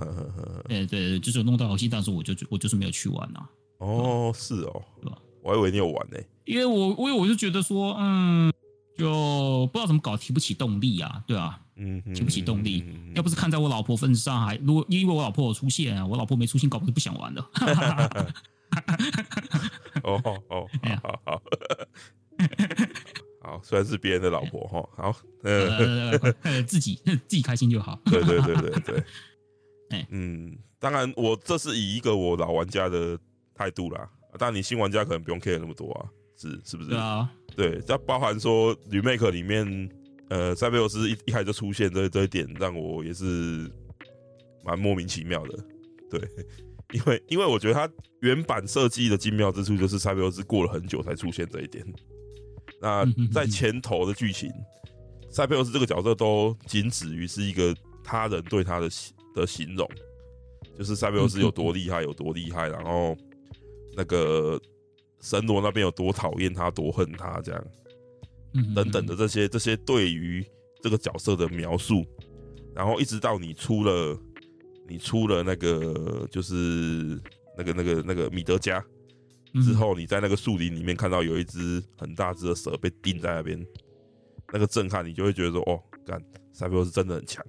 对对对，就是有弄到游戏，但是我就我就是没有去玩啊。哦，是哦，是吧？我还以为你有玩呢。因为我因为我就觉得说，嗯。就不知道怎么搞，提不起动力啊，对啊，嗯，提不起动力。要不是看在我老婆份上，还如果因为我老婆有出现，啊我老婆没出现，搞不好就不想玩了。哦 哦，好好好，虽然是别人的老婆哈，好，呃，自己自己开心就好。对对对对对，嗯，当然，我这是以一个我老玩家的态度啦。当然，你新玩家可能不用 care 那么多啊，是是不是？对啊，对，这包含说 remake 里面，呃，塞贝欧斯一一开始就出现这这一点，让我也是蛮莫名其妙的，对。因为，因为我觉得它原版设计的精妙之处，就是塞贝欧斯过了很久才出现这一点。那在前头的剧情，塞佩欧斯这个角色都仅止于是一个他人对他的的形容，就是塞佩欧斯有多厉害，有多厉害，然后那个神罗那边有多讨厌他，多恨他，这样。等等的这些这些对于这个角色的描述，然后一直到你出了。你出了那个，就是那个、那个、那个米德加之后，你在那个树林里面看到有一只很大只的蛇被钉在那边，那个震撼，你就会觉得说：“哦，干，塞贝欧斯真的很强。”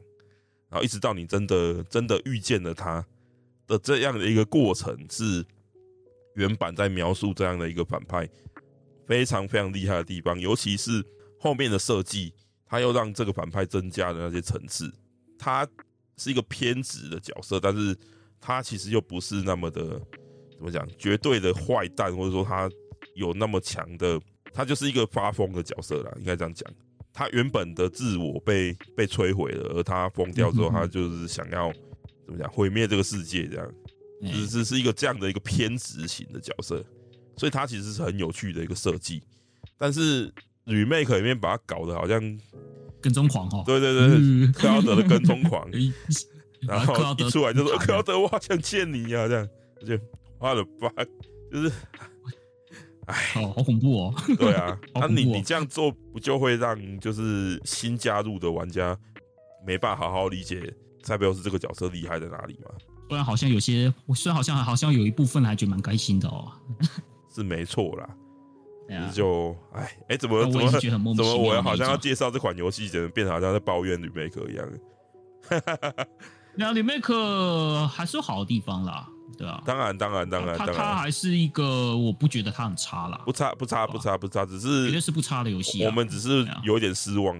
然后一直到你真的真的遇见了他的这样的一个过程，是原版在描述这样的一个反派非常非常厉害的地方，尤其是后面的设计，他又让这个反派增加了那些层次，他。是一个偏执的角色，但是他其实又不是那么的怎么讲，绝对的坏蛋，或者说他有那么强的，他就是一个发疯的角色啦，应该这样讲。他原本的自我被被摧毁了，而他疯掉之后，他就是想要怎么讲，毁灭这个世界，这样，只是是一个这样的一个偏执型的角色，所以他其实是很有趣的一个设计，但是 remake 里面把他搞得好像。跟踪狂哦，对对对，嗯、克劳德的跟踪狂，然后一出来就说克劳德，我好想见你呀，这样，而且花了八，就是，哎，好恐怖哦，对啊，那你你这样做不就会让就是新加入的玩家没办法好好理解塞贝欧斯这个角色厉害在哪里吗？不然好像有些，虽然好像好像有一部分还觉得蛮开心的哦，是没错啦。就哎哎，怎么怎么怎么我好像要介绍这款游戏，怎么变得好像在抱怨 remake 一样？那 remake 还是有好的地方啦，对啊，当然当然当然，它它还是一个，我不觉得它很差啦，不差不差不差不差，只是绝对是不差的游戏。我们只是有一点失望，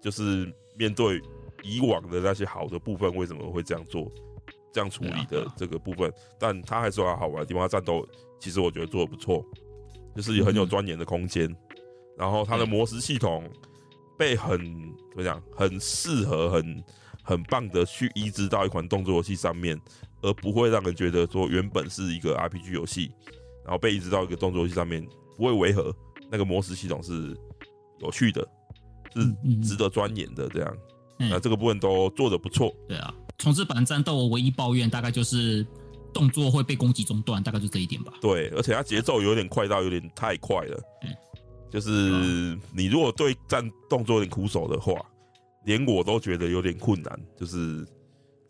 就是面对以往的那些好的部分，为什么会这样做、这样处理的这个部分？但他还是有好玩的地方，它战斗其实我觉得做的不错。就是很有钻研的空间，然后它的模式系统被很怎么讲，很适合很很棒的去移植到一款动作游戏上面，而不会让人觉得说原本是一个 RPG 游戏，然后被移植到一个动作游戏上面不会违和。那个模式系统是有趣的，是值得钻研的。这样，那这个部分都做的不错。对啊，重置版战斗我唯一抱怨大概就是。动作会被攻击中断，大概就这一点吧。对，而且它节奏有点快到有点太快了。嗯，就是你如果对战动作有点苦手的话，连我都觉得有点困难。就是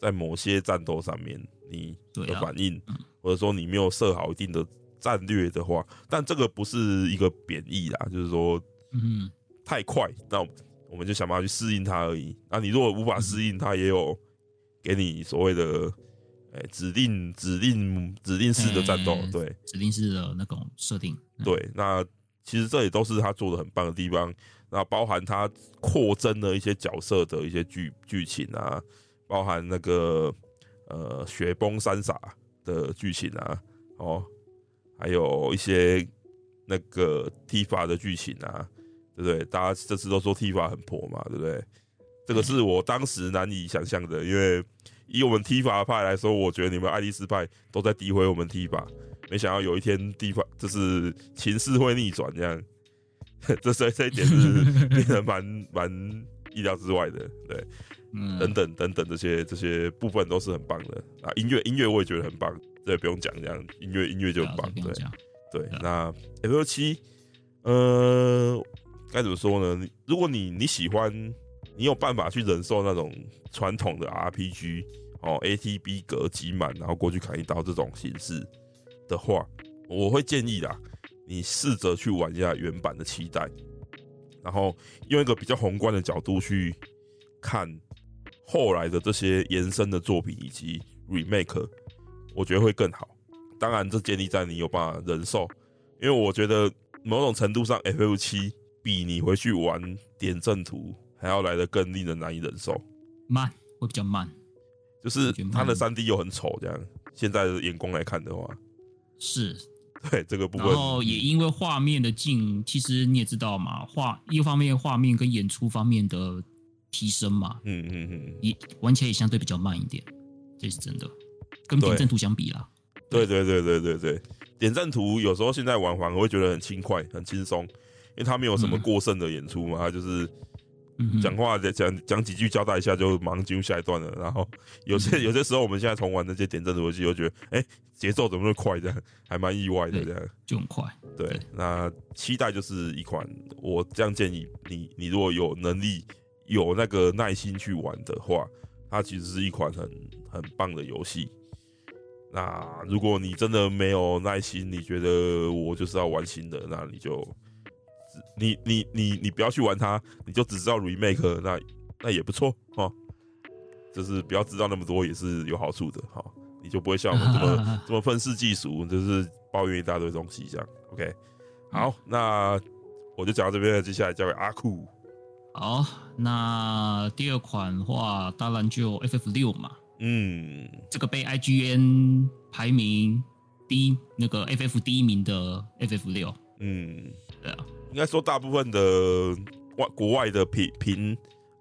在某些战斗上面，你的反应，或者说你没有设好一定的战略的话，但这个不是一个贬义啦，就是说，嗯，太快，那我们就想办法去适应它而已。那你如果无法适应，它也有给你所谓的。哎，指定指定指定式的战斗，欸、对，指定式的那种设定，嗯、对，那其实这也都是他做的很棒的地方。那包含他扩增了一些角色的一些剧剧情啊，包含那个呃雪崩三傻的剧情啊，哦，还有一些那个 T 法的剧情啊，对不对？大家这次都说 T 法很破嘛，对不对？这个是我当时难以想象的，因为。以我们 T 法派来说，我觉得你们爱丽丝派都在诋毁我们 T 法。没想到有一天 T 法就是情势会逆转，这样，这这这一点是 变得蛮蛮意料之外的，对，嗯，等等等等这些这些部分都是很棒的啊。音乐音乐我也觉得很棒，这也不用讲，这样音乐音乐就很棒，对对。那 F 七，呃，该怎么说呢？如果你你喜欢。你有办法去忍受那种传统的 RPG 哦，ATB 格挤满，然后过去砍一刀这种形式的话，我会建议啦，你试着去玩一下原版的期待，然后用一个比较宏观的角度去看后来的这些延伸的作品以及 remake，我觉得会更好。当然，这建立在你有办法忍受，因为我觉得某种程度上，FF 七比你回去玩点阵图还要来的更令人难以忍受。慢，会比较慢，就是它的三 D 又很丑，这样现在的眼光来看的话，是。对这个部分，然后也因为画面的进，其实你也知道嘛，画一方面画面跟演出方面的提升嘛，嗯嗯嗯，也玩起来也相对比较慢一点，这是真的，跟点阵图相比啦。对对对对对对，点阵图有时候现在玩反而会觉得很轻快、很轻松，因为他没有什么过剩的演出嘛，它就是。讲话讲讲几句交代一下就马上进入下一段了，然后有些有些时候我们现在重玩那些点阵图游戏，又觉得哎节奏怎么那么快，这样还蛮意外的，这样。就很快。对，那期待就是一款我这样建议你，你如果有能力有那个耐心去玩的话，它其实是一款很很棒的游戏。那如果你真的没有耐心，你觉得我就是要玩新的，那你就。你你你你不要去玩它，你就只知道 remake，那那也不错哦。就是不要知道那么多也是有好处的哈。你就不会像我们这么 这么愤世嫉俗，就是抱怨一大堆东西这样。OK，好，那我就讲到这边了，接下来交给阿酷。好，那第二款的话当然就 FF 六嘛。嗯，这个被 IGN 排名第一，那个 FF 第一名的 FF 六。嗯，对啊。应该说，大部分的外国外的评评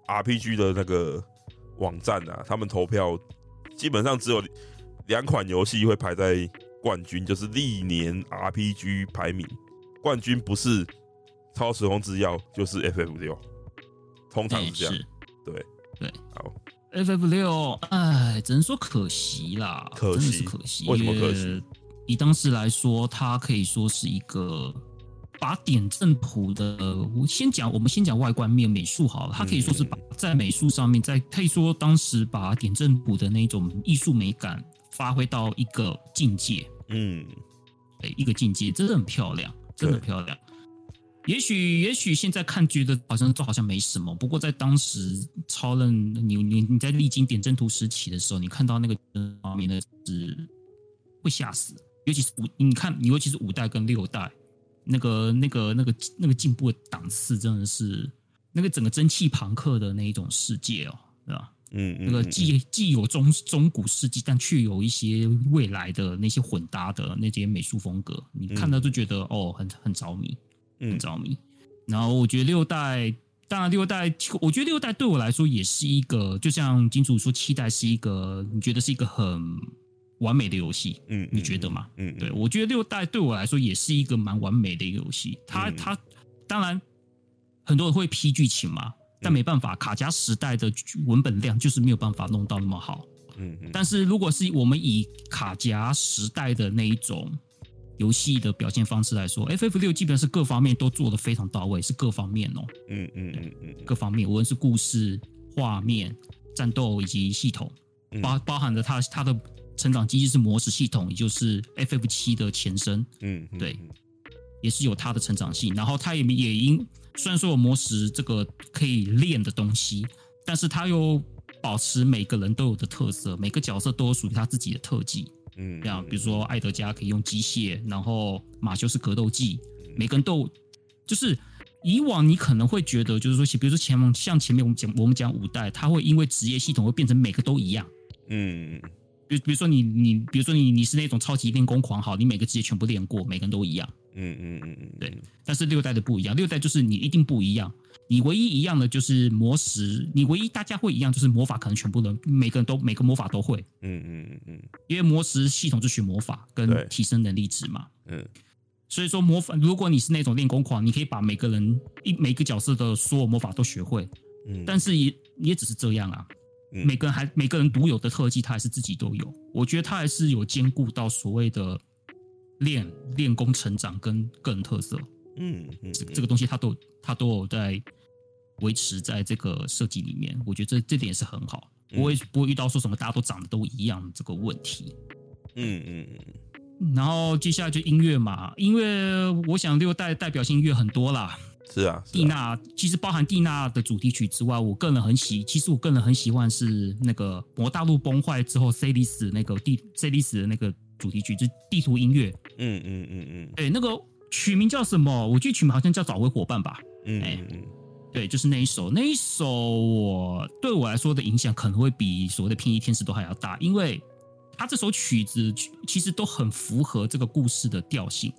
RPG 的那个网站啊，他们投票基本上只有两款游戏会排在冠军，就是历年 RPG 排名冠军不是《超时空之钥》，就是 FF 六，通常是这样。对对，好，FF 六，哎，只能说可惜啦，可惜，可惜。为什么可惜？以当时来说，它可以说是一个。把点阵图的，我先讲，我们先讲外观面美术好了。它可以说是把在美术上面，在可以说当时把点阵图的那种艺术美感发挥到一个境界。嗯，对，一个境界，真的很漂亮，真的很漂亮。也许，也许现在看觉得好像这好像没什么，不过在当时超人你你你在历经点阵图时期的时候，你看到那个画面的是会吓死，尤其是五，你看，尤其是五代跟六代。那个、那个、那个、那个进步的档次真的是那个整个蒸汽朋克的那一种世界哦，对吧？嗯，嗯，那个既既有中中古世纪，但却有一些未来的那些混搭的那些美术风格，你看到就觉得、嗯、哦，很很着迷，很着迷。然后我觉得六代，当然六代，我觉得六代对我来说也是一个，就像金主说，七代是一个，你觉得是一个很。完美的游戏，嗯，你觉得吗？嗯，嗯，对，我觉得六代对我来说也是一个蛮完美的一个游戏。它它当然很多人会批剧情嘛，但没办法，卡夹时代的文本量就是没有办法弄到那么好。嗯嗯。但是如果是我们以卡夹时代的那一种游戏的表现方式来说，FF 六基本上是各方面都做得非常到位，是各方面哦。嗯嗯嗯嗯，各方面无论是故事、画面、战斗以及系统，包包含着它它的。成长机制是魔石系统，也就是 FF 七的前身。嗯，对，也是有它的成长性。然后它也也因虽然说有魔石这个可以练的东西，但是它又保持每个人都有的特色，每个角色都有属于他自己的特技。嗯，这样，比如说艾德加可以用机械，然后马修是格斗技，每个人都就是以往你可能会觉得，就是说，比如说前像前面我们讲我们讲五代，它会因为职业系统会变成每个都一样。嗯。比比如说你你比如说你你是那种超级练功狂，好，你每个职业全部练过，每个人都一样。嗯嗯嗯嗯，对。但是六代的不一样，六代就是你一定不一样，你唯一一样的就是魔石，你唯一大家会一样就是魔法，可能全部人每个人都每个魔法都会。嗯嗯嗯嗯，因为魔石系统就学魔法跟提升能力值嘛。嗯。所以说魔法，如果你是那种练功狂，你可以把每个人一每个角色的所有魔法都学会。嗯。但是也也只是这样啊。每个人还每个人独有的特技，他还是自己都有。我觉得他还是有兼顾到所谓的练练功成长跟个人特色。嗯嗯，这这个东西他都他都有在维持在这个设计里面。我觉得这这点也是很好，不会不会遇到说什么大家都长得都一样这个问题。嗯嗯嗯。然后接下来就音乐嘛，音乐我想六代代表性音乐很多啦。是啊，蒂娜其实包含蒂娜的主题曲之外，我个人很喜，其实我个人很喜欢是那个《魔大陆崩坏》之后，Celis 那个地 Celis 的那个主题曲，就是地图音乐。嗯嗯嗯嗯，对，那个曲名叫什么？我记得曲名好像叫《找回伙伴》吧。嗯嗯嗯，对，就是那一首，那一首我对我来说的影响可能会比所谓的《偏移天使》都还要大，因为他这首曲子其实都很符合这个故事的调性。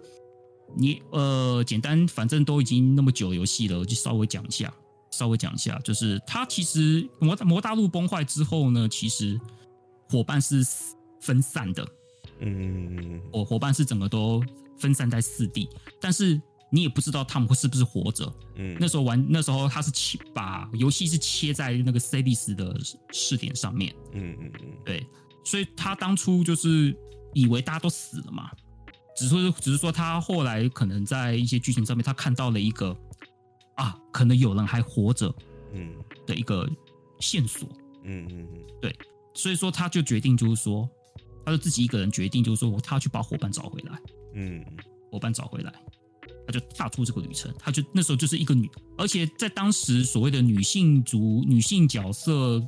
你呃，简单，反正都已经那么久游戏了，我就稍微讲一下，稍微讲一下，就是它其实魔魔大陆崩坏之后呢，其实伙伴是分散的，嗯，我伙伴是整个都分散在四地，但是你也不知道他们会是不是活着，嗯，那时候玩那时候他是切把游戏是切在那个 Celis 的试点上面，嗯嗯嗯，对，所以他当初就是以为大家都死了嘛。只是，只是说，他后来可能在一些剧情上面，他看到了一个啊，可能有人还活着，嗯，的一个线索，嗯嗯嗯，对，所以说他就决定，就是说，他就自己一个人决定，就是说，他要去把伙伴找回来，嗯，伙伴找回来，他就踏出这个旅程，他就那时候就是一个女，而且在当时所谓的女性族、女性角色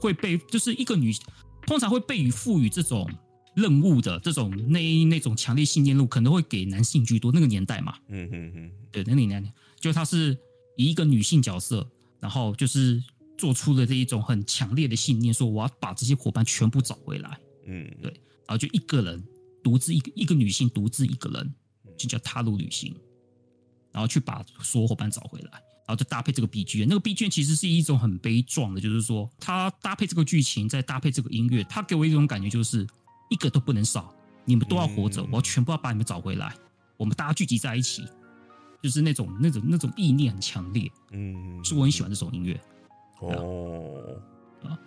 会被，就是一个女，通常会被予赋予这种。任务的这种那那种强烈信念路可能会给男性居多，那个年代嘛，嗯嗯嗯，对，那个年代就他是以一个女性角色，然后就是做出了这一种很强烈的信念，说我要把这些伙伴全部找回来，嗯，对，然后就一个人独自一个一个女性独自一个人就叫踏入旅行，然后去把所有伙伴找回来，然后就搭配这个 BGM，那个 BGM 其实是一种很悲壮的，就是说它搭配这个剧情，再搭配这个音乐，它给我一种感觉就是。一个都不能少，你们都要活着，嗯、我要全部要把你们找回来。我们大家聚集在一起，就是那种那种那种意念很强烈。嗯，是我很喜欢这首音乐。哦，啊，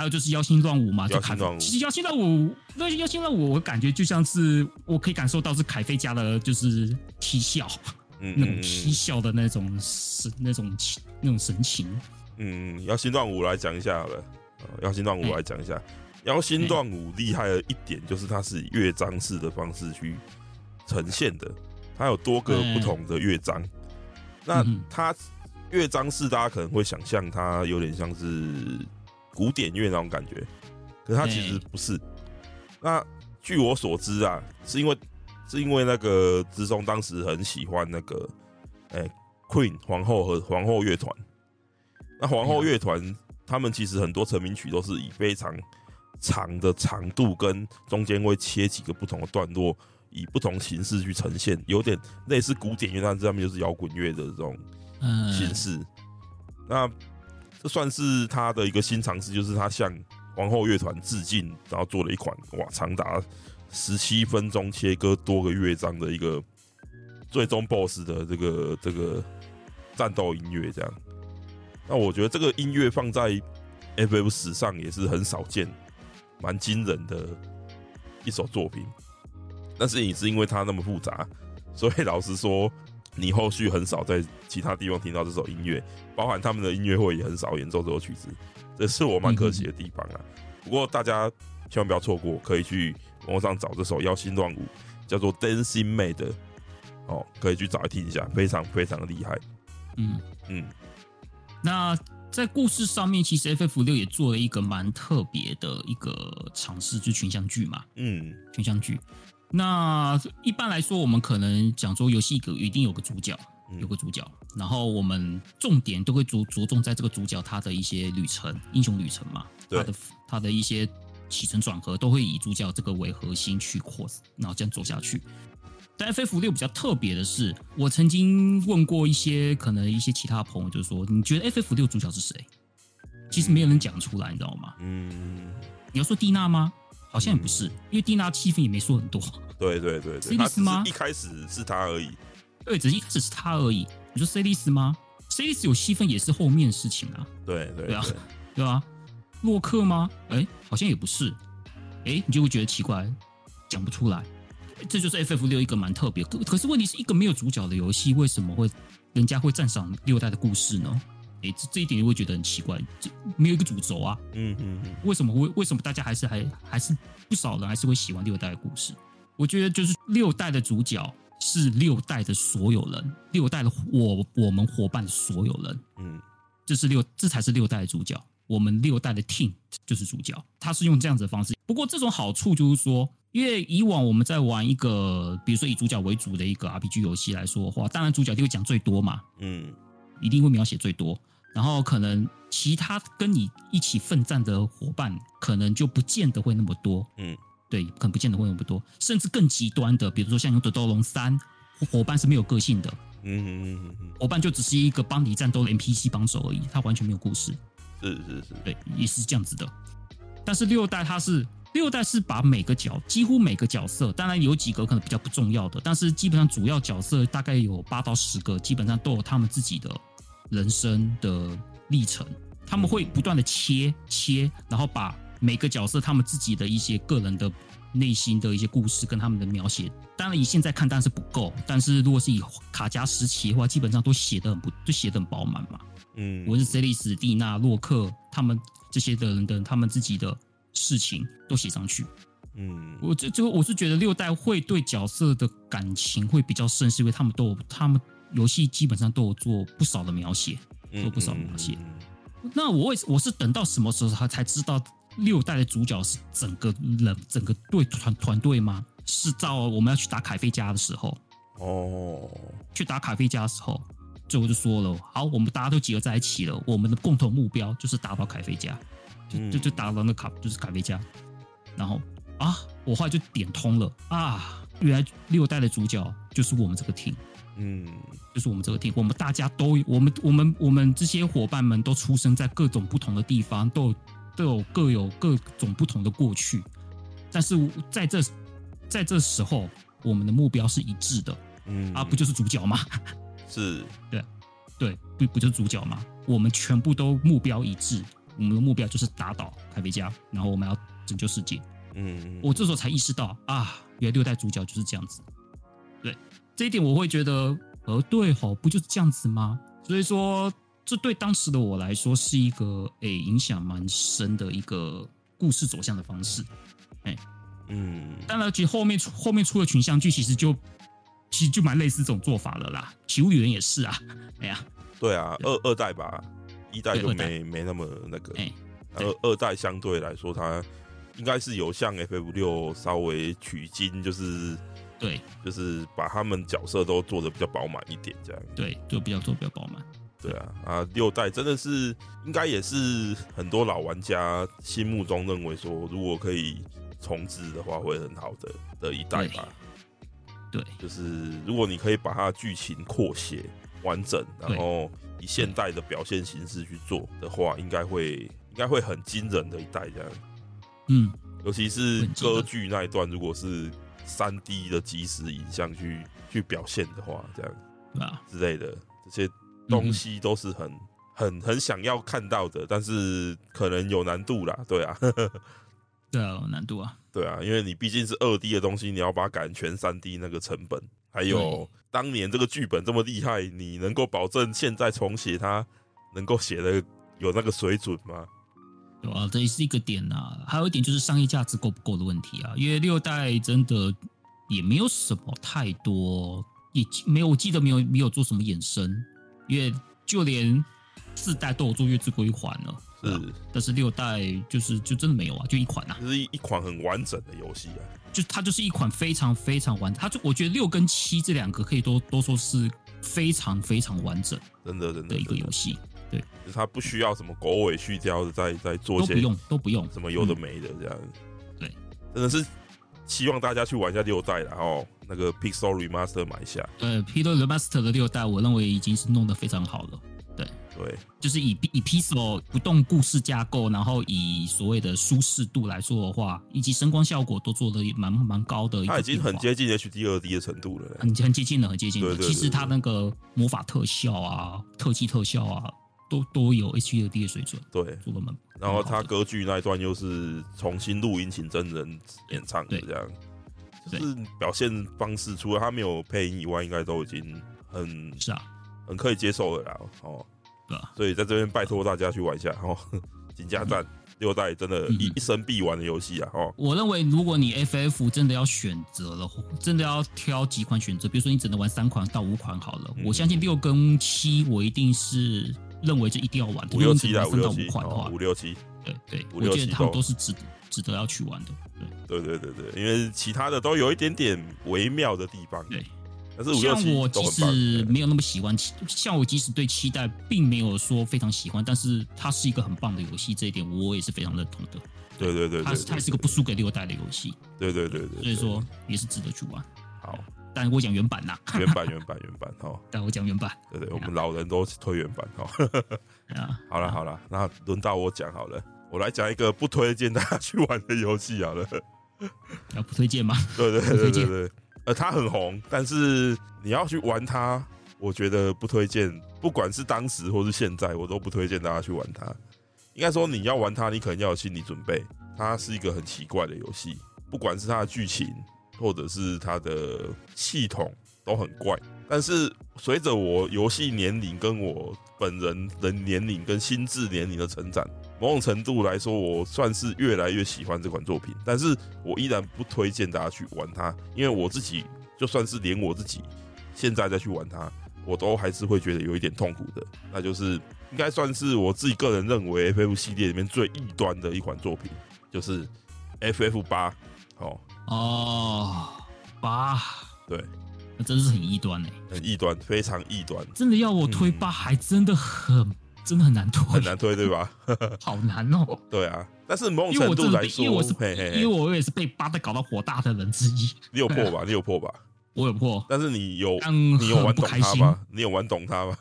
还有就是妖星乱舞嘛，就妖星乱舞。其实妖星乱舞，那妖星乱舞，我感觉就像是我可以感受到是凯菲家的，就是啼笑，嗯，那种啼笑的那种神，那种情，那种神情。嗯，妖星乱舞来讲一下好了，妖星乱舞来讲一下。欸妖星乱舞厉害的一点就是它是以乐章式的方式去呈现的，它有多个不同的乐章。那它乐章式大家可能会想象它有点像是古典乐那种感觉，可是它其实不是。那据我所知啊，是因为是因为那个之中当时很喜欢那个哎、欸、Queen 皇后和皇后乐团。那皇后乐团他们其实很多成名曲都是以非常长的长度跟中间会切几个不同的段落，以不同形式去呈现，有点类似古典乐，但是他们就是摇滚乐的这种形式。嗯、那这算是他的一个新尝试，就是他向皇后乐团致敬，然后做了一款哇长达十七分钟、切割多个乐章的一个最终 BOSS 的这个这个战斗音乐。这样，那我觉得这个音乐放在 FF 史上也是很少见。蛮惊人的一首作品，但是也是因为它那么复杂，所以老实说，你后续很少在其他地方听到这首音乐，包含他们的音乐会也很少演奏这首曲子，这是我蛮可惜的地方啊。不过大家千万不要错过，可以去网络上找这首《妖心乱舞》，叫做《Dancing Maid》，哦，可以去找来听一下，非常非常的厉害。嗯嗯，那。在故事上面，其实 FF 六也做了一个蛮特别的一个尝试，就是群像剧嘛。嗯，群像剧。那一般来说，我们可能讲说游戏一个一定有个主角，有个主角，然后我们重点都会着着重在这个主角他的一些旅程，英雄旅程嘛。他的他的一些起承转合都会以主角这个为核心去扩，然后这样走下去。但 FF 六比较特别的是，我曾经问过一些可能一些其他朋友，就是说，你觉得 FF 六主角是谁？其实没有人讲出来，你知道吗？嗯，你要说蒂娜吗？好像也不是，嗯、因为蒂娜气氛也没说很多。对对对对，Celis 吗？一开始是他而已。对，只是一开始是他而已。你说 Celis 吗？Celis 有戏份也是后面的事情啊。对对啊，对啊。洛克吗？哎，好像也不是。哎，你就会觉得奇怪，讲不出来。这就是 FF 六一个蛮特别，可可是问题是一个没有主角的游戏，为什么会人家会赞赏六代的故事呢？哎，这这一点你会觉得很奇怪，这没有一个主轴啊。嗯嗯嗯，为什么会为什么大家还是还还是不少人还是会喜欢六代的故事？我觉得就是六代的主角是六代的所有人，六代的我我们伙伴的所有人，嗯，这是六，这才是六代的主角。我们六代的 team 就是主角，他是用这样子的方式。不过这种好处就是说，因为以往我们在玩一个，比如说以主角为主的一个 RPG 游戏来说的话，当然主角就会讲最多嘛，嗯，一定会描写最多。然后可能其他跟你一起奋战的伙伴，可能就不见得会那么多。嗯，对，可能不见得会用不多，甚至更极端的，比如说像《勇者斗龙三》，伙伴是没有个性的。嗯嗯嗯嗯，伙伴就只是一个帮你战斗的 NPC 帮手而已，他完全没有故事。是是是，对，也是这样子的。但是六代它是六代是把每个角几乎每个角色，当然有几个可能比较不重要的，但是基本上主要角色大概有八到十个，基本上都有他们自己的。人生的历程，他们会不断的切切，然后把每个角色他们自己的一些个人的内心的一些故事跟他们的描写，当然以现在看当然是不够，但是如果是以卡加时期的话，基本上都写的很不，都写的很饱满嘛。嗯，我是塞利斯、蒂娜、洛克他们这些的人的他们自己的事情都写上去。嗯，我这最后我是觉得六代会对角色的感情会比较深，是因为他们都有他们。游戏基本上都有做不少的描写，做不少描写。嗯嗯嗯、那我为我是等到什么时候他才知道六代的主角是整个人整个队团团队吗？是到我们要去打凯菲加的时候。哦，去打凯菲加的时候，最后就说了，好，我们大家都集合在一起了，我们的共同目标就是打到凯菲加，就就就打到那卡就是凯菲加，然后啊，我后来就点通了啊，原来六代的主角就是我们这个 team。嗯，就是我们这个 team，我们大家都，我们我们我们这些伙伴们都出生在各种不同的地方，都有都有各有各种不同的过去，但是在这在这时候，我们的目标是一致的，嗯，啊，不就是主角吗？是，对，对，不不就是主角吗？我们全部都目标一致，我们的目标就是打倒凯菲加，然后我们要拯救世界。嗯，我这时候才意识到啊，原来六代主角就是这样子，对。这一点我会觉得，呃，对吼，不就是这样子吗？所以说，这对当时的我来说是一个诶、欸、影响蛮深的一个故事走向的方式。哎、欸，嗯，当然，其实后面出后面出的群像剧，其实就其实就蛮类似这种做法了啦。起物语人也是啊，哎呀，对啊，二二代吧，一代就没没那么那个，哎、欸，二二代相对来说，它应该是有向 FF 六稍微取经，就是。对，就是把他们角色都做的比较饱满一点，这样。对，就比较做比较饱满。对啊，啊，六代真的是应该也是很多老玩家心目中认为说，如果可以重置的话，会很好的的一代吧。对，就是如果你可以把它剧情扩写完整，然后以现代的表现形式去做的话，应该会应该会很惊人的一代这样。嗯，尤其是歌剧那一段，如果是。三 D 的即时影像去去表现的话，这样啊之类的这些东西都是很、嗯、很很想要看到的，但是可能有难度啦，对啊，对啊，有难度啊，对啊，因为你毕竟是二 D 的东西，你要把它改成全三 D，那个成本，还有当年这个剧本这么厉害，你能够保证现在重写它能够写的有那个水准吗？对啊，这也是一个点呐、啊。还有一点就是商业价值够不够的问题啊。因为六代真的也没有什么太多，也没有，我记得没有没有做什么衍生。因为就连四代都有做月之国一环了，是、啊。但是六代就是就真的没有啊，就一款啊。就是一一款很完整的游戏啊。就它就是一款非常非常完整。它就我觉得六跟七这两个可以都都说是非常非常完整，真的真的的一个游戏。对，就是他不需要什么狗尾续貂的，在在做些都不用都不用什么有的没的这样。对，真的是希望大家去玩一下六代，然后那个 Pixel Remaster 买一下。呃，Pixel Remaster 的六代，我认为已经是弄得非常好了。对对，就是以以 Pixel 不动故事架构，然后以所谓的舒适度来说的话，以及声光效果都做的蛮蛮高的。它已经很接近 HD 二 D 的程度了，很很接近了，很接近了。其实它那个魔法特效啊，特技特效啊。都都有 HD 的水准，对，做的蛮。然后他歌剧那一段又是重新录音请真人演唱的，这样，就是表现方式，除了他没有配音以外，应该都已经很是啊，很可以接受的啦。哦，对啊，所以在这边拜托大家去玩一下哦，金家站，六代真的一一生必玩的游戏啊！哦，我认为如果你 FF 真的要选择了，真的要挑几款选择，比如说你只能玩三款到五款好了，嗯、我相信六跟七我一定是认为这一定要玩。五六七啊，五六七，五六七，对对，我觉得他们都是值得值得要去玩的。对对对对对，因为其他的都有一点点微妙的地方。对。像我即使没有那么喜欢，像我即使对七代并没有说非常喜欢，但是它是一个很棒的游戏，这一点我也是非常认同的。对对对，它它也是个不输给六代的游戏。对对对对，所以说也是值得去玩。好，但我讲原版呐，原版原版原版哈。但我讲原版。对对，我们老人都推原版哈。啊，好了好了，那轮到我讲好了，我来讲一个不推荐大家去玩的游戏好了。要不推荐吗？对对对对对。呃，它很红，但是你要去玩它，我觉得不推荐。不管是当时或是现在，我都不推荐大家去玩它。应该说，你要玩它，你可能要有心理准备。它是一个很奇怪的游戏，不管是它的剧情，或者是它的系统，都很怪。但是随着我游戏年龄跟我本人的年龄跟心智年龄的成长。某种程度来说，我算是越来越喜欢这款作品，但是我依然不推荐大家去玩它，因为我自己就算是连我自己现在再去玩它，我都还是会觉得有一点痛苦的。那就是应该算是我自己个人认为 FF 系列里面最异端的一款作品，就是 FF 八。哦哦，八，对，那真是很异端哎，很异端，非常异端。真的要我推八，还真的很。真的很难推，很难推，对吧？好难哦。对啊，但是某种程度来说，因为我是嘿嘿嘿因为我也是被八的搞到火大的人之一。你有破吧？你有破吧？我有破。但是你有你有玩懂它吗？你有玩懂它吗？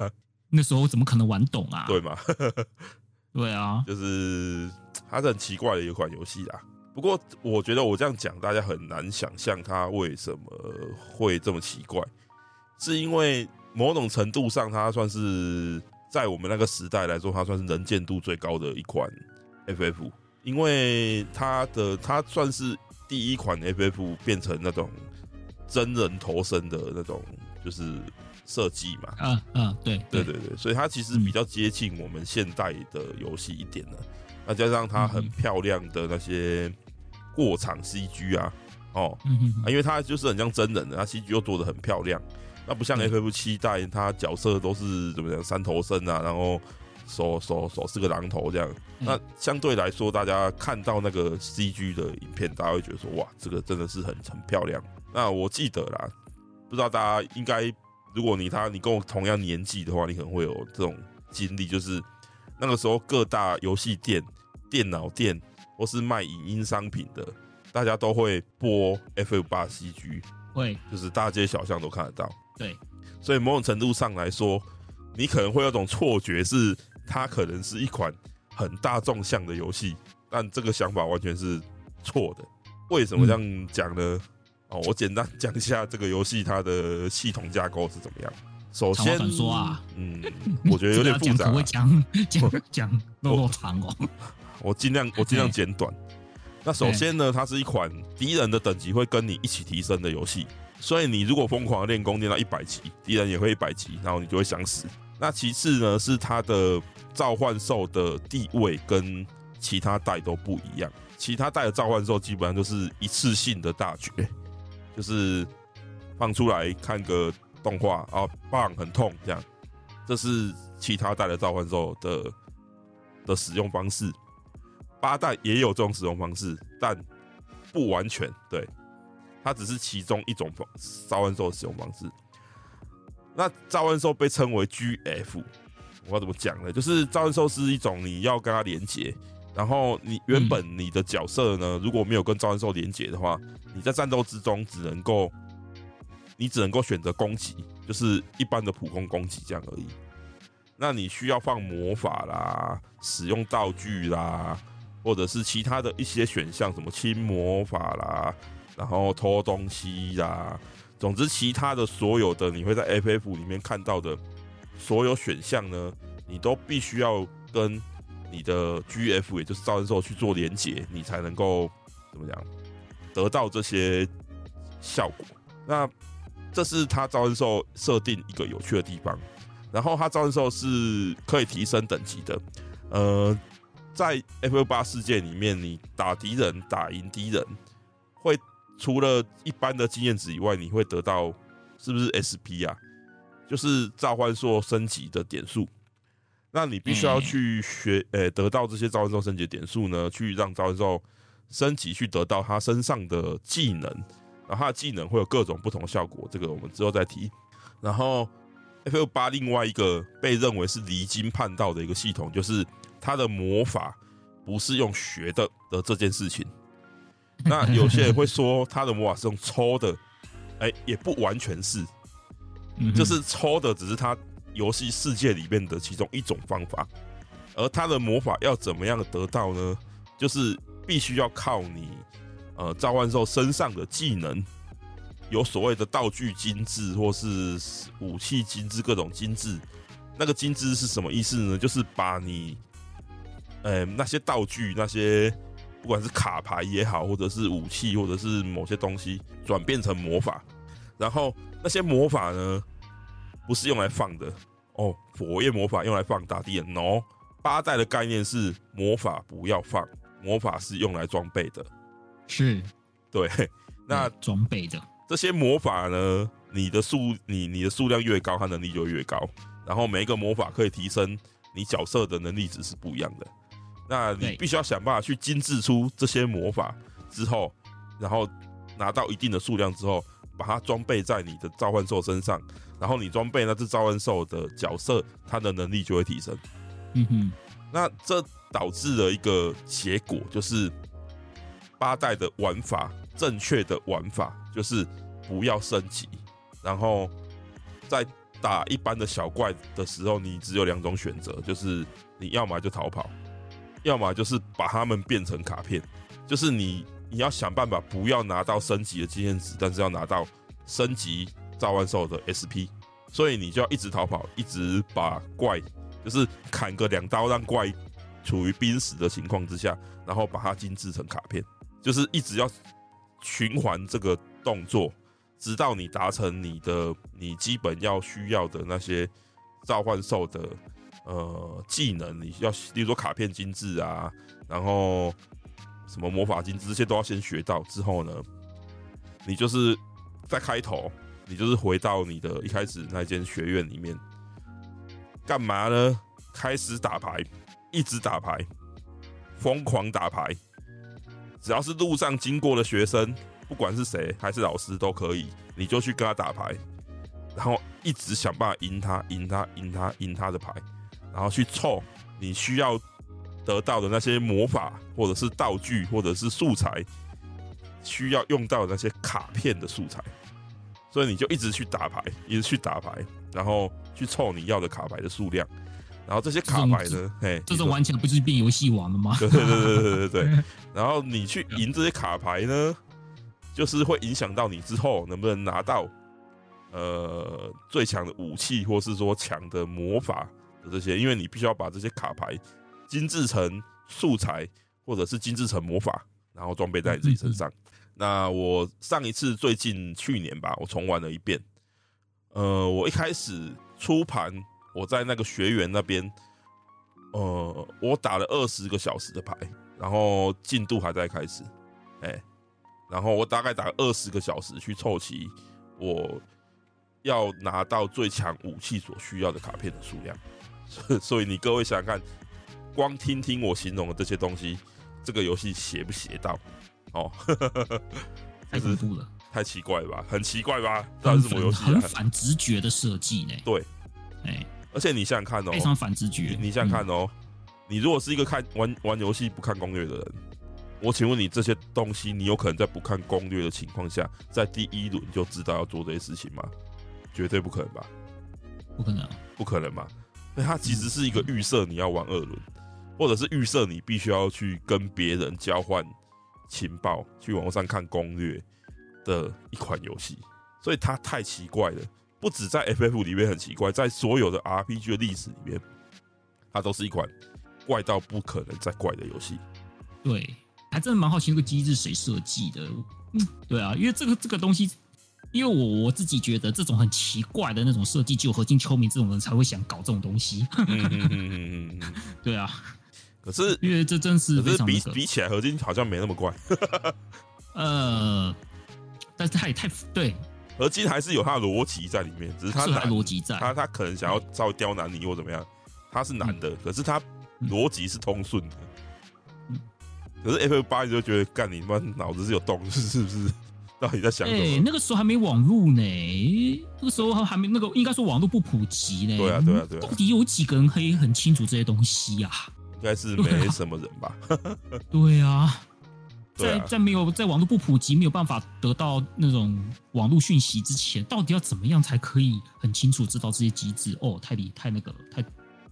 那时候怎么可能玩懂啊？对吗？对啊，就是它是很奇怪的一款游戏啦。不过我觉得我这样讲，大家很难想象它为什么会这么奇怪，是因为某种程度上它算是。在我们那个时代来说，它算是能见度最高的一款 FF，因为它的它算是第一款 FF 变成那种真人头身的那种就是设计嘛。嗯嗯，对对对对，所以它其实比较接近我们现代的游戏一点了。那加上它很漂亮的那些过场 CG 啊，哦，啊，因为它就是很像真人的，它 CG 又做的很漂亮。那不像 FF 七代，它角色都是怎么样三头身啊，然后手手手是个榔头这样。那相对来说，大家看到那个 CG 的影片，大家会觉得说，哇，这个真的是很很漂亮。那我记得啦，不知道大家应该，如果你他你跟我同样年纪的话，你可能会有这种经历，就是那个时候各大游戏店、电脑店或是卖影音商品的，大家都会播 FF 八 CG，会就是大街小巷都看得到。对，所以某种程度上来说，你可能会有种错觉，是它可能是一款很大众向的游戏，但这个想法完全是错的。为什么这样讲呢？嗯、哦，我简单讲一下这个游戏它的系统架构是怎么样。首先，说啊，嗯，我觉得有点 复杂、啊，会讲讲讲那么长哦。我尽量我尽量简短。那首先呢，它是一款敌人的等级会跟你一起提升的游戏。所以你如果疯狂练功练到一百级，敌人也会一百级，然后你就会想死。那其次呢，是它的召唤兽的地位跟其他代都不一样。其他代的召唤兽基本上都是一次性的大绝，就是放出来看个动画啊，棒很痛这样。这是其他代的召唤兽的的使用方式。八代也有这种使用方式，但不完全对。它只是其中一种方召唤兽的使用方式。那召唤兽被称为 GF，我要怎么讲呢？就是召唤兽是一种你要跟它连接，然后你原本你的角色呢，如果没有跟召唤兽连接的话，你在战斗之中只能够，你只能够选择攻击，就是一般的普攻攻击这样而已。那你需要放魔法啦，使用道具啦，或者是其他的一些选项，什么轻魔法啦。然后偷东西啦，总之其他的所有的你会在 FF 里面看到的所有选项呢，你都必须要跟你的 GF，也就是召唤兽去做连接，你才能够怎么讲得到这些效果。那这是他召唤兽设定一个有趣的地方。然后他召唤兽是可以提升等级的，呃，在 FF 八世界里面，你打敌人打赢敌人，会除了一般的经验值以外，你会得到是不是 SP 啊？就是召唤兽升级的点数。那你必须要去学，呃、欸，得到这些召唤兽升级的点数呢，去让召唤兽升级，去得到它身上的技能。然后它的技能会有各种不同的效果，这个我们之后再提。然后 FF 八另外一个被认为是离经叛道的一个系统，就是。他的魔法不是用学的的这件事情，那有些人会说他的魔法是用抽的，哎、欸，也不完全是，就是抽的只是他游戏世界里面的其中一种方法，而他的魔法要怎么样得到呢？就是必须要靠你呃召唤兽身上的技能，有所谓的道具精致或是武器精致，各种精致。那个精致是什么意思呢？就是把你呃，那些道具，那些不管是卡牌也好，或者是武器，或者是某些东西，转变成魔法，然后那些魔法呢，不是用来放的哦。火焰魔法用来放打敌人哦。八代的概念是魔法不要放，魔法是用来装备的。是，对。那装备的这些魔法呢，你的数，你你的数量越高，它能力就越高。然后每一个魔法可以提升你角色的能力值是不一样的。那你必须要想办法去精致出这些魔法之后，然后拿到一定的数量之后，把它装备在你的召唤兽身上，然后你装备那只召唤兽的角色，它的能力就会提升。嗯哼，那这导致了一个结果，就是八代的玩法，正确的玩法就是不要升级，然后在打一般的小怪的时候，你只有两种选择，就是你要么就逃跑。要么就是把它们变成卡片，就是你你要想办法不要拿到升级的经验值，但是要拿到升级召唤兽的 SP，所以你就要一直逃跑，一直把怪就是砍个两刀，让怪处于濒死的情况之下，然后把它精致成卡片，就是一直要循环这个动作，直到你达成你的你基本要需要的那些召唤兽的。呃，技能你要，例如说卡片精致啊，然后什么魔法精致，这些都要先学到。之后呢，你就是在开头，你就是回到你的一开始那间学院里面，干嘛呢？开始打牌，一直打牌，疯狂打牌。只要是路上经过的学生，不管是谁还是老师都可以，你就去跟他打牌，然后一直想办法赢他，赢他，赢他，赢他的牌。然后去凑你需要得到的那些魔法，或者是道具，或者是素材，需要用到的那些卡片的素材，所以你就一直去打牌，一直去打牌，然后去凑你要的卡牌的数量。然后这些卡牌呢，嘿，这种玩起来不就是变游戏王了吗？对对对对对对对。然后你去赢这些卡牌呢，就是会影响到你之后能不能拿到呃最强的武器，或是说强的魔法。的这些，因为你必须要把这些卡牌精制成素材，或者是精制成魔法，然后装备在你自己身上。那我上一次最近去年吧，我重玩了一遍。呃，我一开始出盘，我在那个学员那边，呃，我打了二十个小时的牌，然后进度还在开始，哎，然后我大概打了二十个小时去凑齐我要拿到最强武器所需要的卡片的数量。所以你各位想想看，光听听我形容的这些东西，这个游戏邪不邪道？哦，太恐怖了，太奇怪了吧？很奇怪吧？这是什么游戏？很反直觉的设计呢？对，哎，而且你想想看哦，非常反直觉。你想想看哦，你如果是一个看玩玩游戏不看攻略的人，我请问你这些东西，你有可能在不看攻略的情况下，在第一轮就知道要做这些事情吗？绝对不可能吧？不可能，不可能嘛？它其实是一个预设，你要玩二轮，或者是预设你必须要去跟别人交换情报，去网络上看攻略的一款游戏。所以它太奇怪了，不止在 FF 里面很奇怪，在所有的 RPG 的历史里面，它都是一款怪到不可能再怪的游戏。对，还真的蛮好奇那个机制谁设计的？嗯，对啊，因为这个这个东西。因为我我自己觉得这种很奇怪的那种设计，只有河津秋明这种人才会想搞这种东西。嗯嗯嗯嗯嗯，对啊。可是因为这真是可是比比起来，合金好像没那么怪。呃，但是他也太对，合金还是有他的逻辑在里面，只是他逻辑在，他他可能想要稍微刁难你或怎么样，他是男的，嗯、可是他逻辑是通顺的。嗯、可是 F 八你就觉得干你妈脑子是有洞，是不是？到底在想什么？哎，那个时候还没网络呢，那个时候还没那个，应该说网络不普及呢。对啊，对啊，对啊。到底有几个人可以很清楚这些东西啊？应该是没什么人吧？对啊，在在没有在网络不普及、没有办法得到那种网络讯息之前，到底要怎么样才可以很清楚知道这些机制？哦，太厉太那个了，太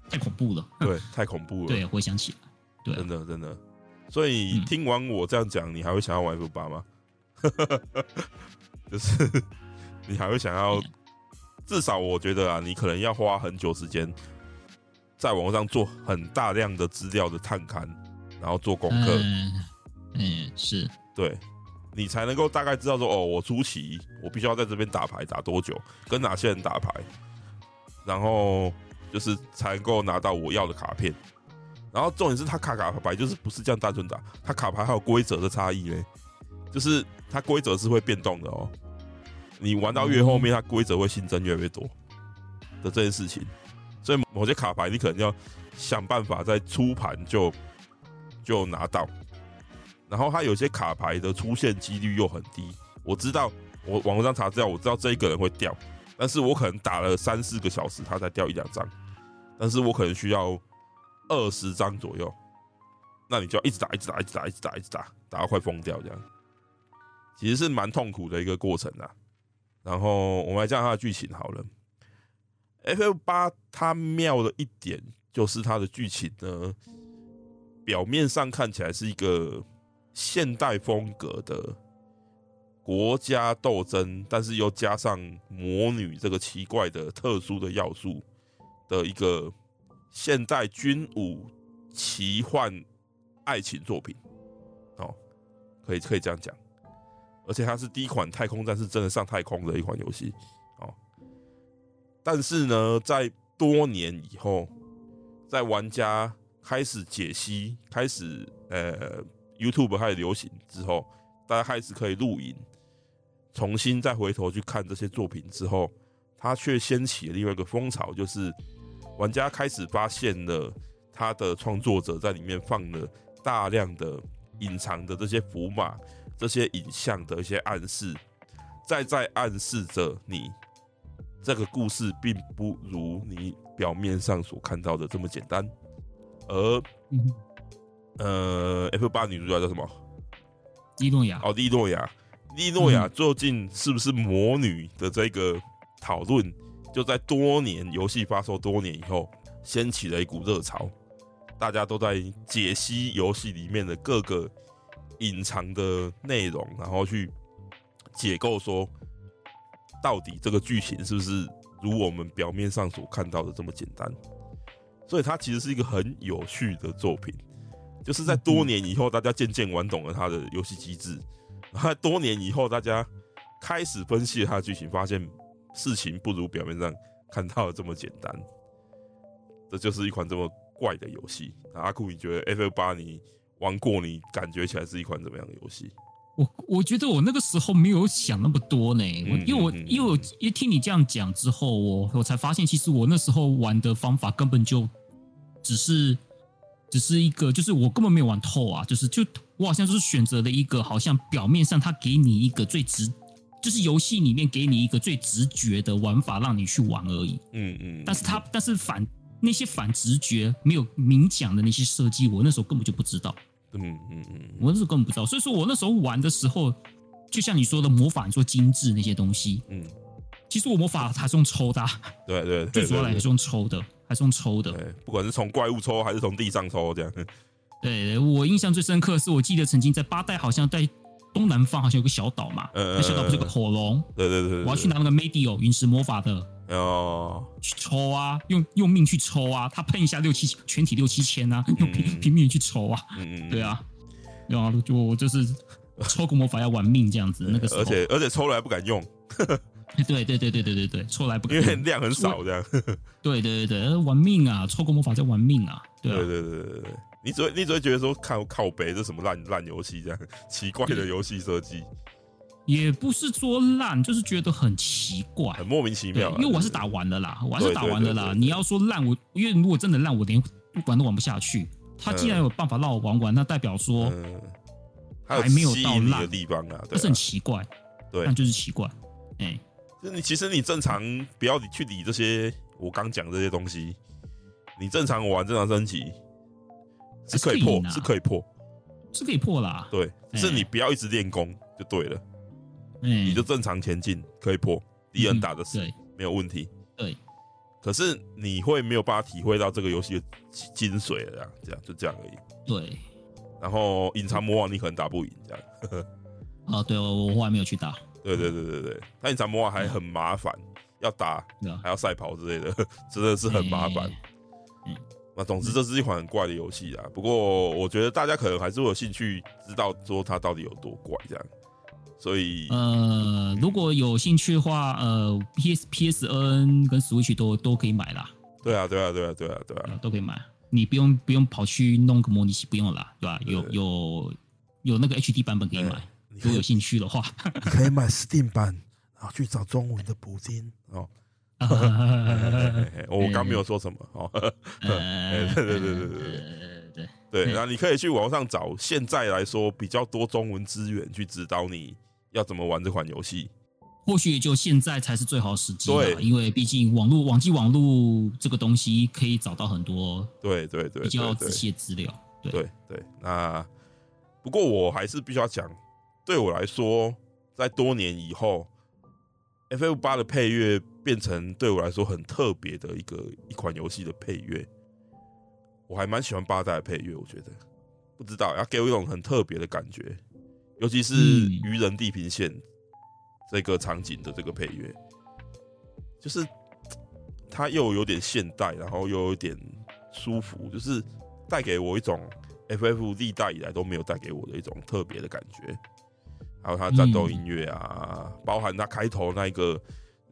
太恐怖了。对，太恐怖了。对，回想起来，对，真的真的。所以听完我这样讲，你还会想要玩 F 八吗？就是你还会想要，至少我觉得啊，你可能要花很久时间，在网络上做很大量的资料的探勘，然后做功课。嗯，嗯，是对，你才能够大概知道说，哦，我初期我必须要在这边打牌打多久，跟哪些人打牌，然后就是才能够拿到我要的卡片。然后重点是他卡卡牌就是不是这样单纯打，他卡牌还有规则的差异呢，就是。它规则是会变动的哦，你玩到越后面，它规则会新增越来越多的这件事情，所以某些卡牌你可能要想办法在出盘就就拿到，然后它有些卡牌的出现几率又很低。我知道，我网络上查资料，我知道这一个人会掉，但是我可能打了三四个小时，他才掉一两张，但是我可能需要二十张左右，那你就要一直打，一直打，一直打，一直打，一直打，打到快疯掉这样。其实是蛮痛苦的一个过程啊，然后我们来讲它的剧情好了。FF 八它妙的一点就是它的剧情呢，表面上看起来是一个现代风格的国家斗争，但是又加上魔女这个奇怪的特殊的要素的一个现代军武奇幻爱情作品。哦，可以可以这样讲。而且它是第一款太空战士真的上太空的一款游戏，哦。但是呢，在多年以后，在玩家开始解析、开始呃 YouTube 开始流行之后，大家开始可以录影，重新再回头去看这些作品之后，它却掀起了另外一个风潮，就是玩家开始发现了他的创作者在里面放了大量的隐藏的这些符码。这些影像的一些暗示，在在暗示着你这个故事并不如你表面上所看到的这么简单。而，呃，F 八女主角叫什么？莉诺亚。哦，利诺亚。利诺亚究竟是不是魔女的这个讨论，就在多年游戏发售多年以后，掀起了一股热潮，大家都在解析游戏里面的各个。隐藏的内容，然后去解构说，到底这个剧情是不是如我们表面上所看到的这么简单？所以它其实是一个很有趣的作品，就是在多年以后，大家渐渐玩懂了它的游戏机制，然后多年以后，大家开始分析它的剧情，发现事情不如表面上看到的这么简单。这就是一款这么怪的游戏。阿库，你觉得 FF8 你？玩过，你感觉起来是一款怎么样的游戏？我我觉得我那个时候没有想那么多呢，我因为我因为我一听你这样讲之后，我我才发现，其实我那时候玩的方法根本就只是只是一个，就是我根本没有玩透啊，就是就我好像就是选择了一个，好像表面上他给你一个最直，就是游戏里面给你一个最直觉的玩法让你去玩而已。嗯嗯，但是他但是反那些反直觉没有明讲的那些设计，我那时候根本就不知道。嗯嗯嗯，我那时候根本不知道，所以说我那时候玩的时候，就像你说的魔法，你说精致那些东西，嗯，其实我魔法还是用抽的，对对，最主要来还是用抽的，还是用抽的，不管是从怪物抽还是从地上抽这样。对，我印象最深刻是，我记得曾经在八代，好像在东南方好像有个小岛嘛，那小岛不是有个火龙，对对对，我要去拿那个 Medio 陨石魔法的。哦，去抽啊，用用命去抽啊，他喷一下六七全体六七千啊，用拼拼命去抽啊，嗯嗯，对啊，然后就就是抽个魔法要玩命这样子，那个时候，而且而且抽了还不敢用，对对对对对对对，抽来不敢用，因 为量很少这样，对对对对，玩命啊，抽个魔法在玩命啊，对对对对对对，你只会你只会觉得说靠靠北这什么烂烂游戏这样奇怪的游戏设计，也不是说烂，就是觉得很奇怪，很莫名其妙。因为我还是打完了啦，我还是打完了啦。你要说烂，我因为如果真的烂，我连玩都玩不下去。他既然有办法让我玩完，那代表说还没有到烂的地方啊，这是很奇怪。对，那就是奇怪。哎，就你其实你正常不要去理这些我刚讲这些东西，你正常玩正常升级。是可以破，是可以破，是可以破啦。对，是你不要一直练功就对了，你就正常前进，可以破，敌人打的死，没有问题。对，可是你会没有办法体会到这个游戏的精髓了，这样就这样而已。对，然后隐藏魔王你可能打不赢，这样。哦，对，我我还没有去打。对对对对对，他隐藏魔王还很麻烦，要打还要赛跑之类的，真的是很麻烦。嗯那总之，这是一款很怪的游戏啊。不过，我觉得大家可能还是会有兴趣知道说它到底有多怪这样。所以，呃，如果有兴趣的话，呃，P S P S N 跟 Switch 都都可以买啦。对啊，对啊，对啊，对啊，对啊，都可以买。你不用不用跑去弄个模拟器，不用啦，对吧？有有有那个 H D 版本可以买。如果有兴趣的话，你可以买 Steam 版，然后去找中文的补丁哦。我刚没有说什么哦，对对对对对对对，然后你可以去网上找，现在来说比较多中文资源去指导你要怎么玩这款游戏。或许也就现在才是最好时机，对，因为毕竟网络网际网络这个东西可以找到很多对对对比较仔细的资料。对对对，那不过我还是必须要讲，对我来说，在多年以后。，F F 八的配乐变成对我来说很特别的一个一款游戏的配乐，我还蛮喜欢八代的配乐，我觉得不知道要给我一种很特别的感觉，尤其是愚人地平线这个场景的这个配乐，就是 它又有点现代，然后又有点舒服，就是带给我一种 FF 历代以来都没有带给我的一种特别的感觉。还有它战斗音乐啊，嗯、包含它开头那个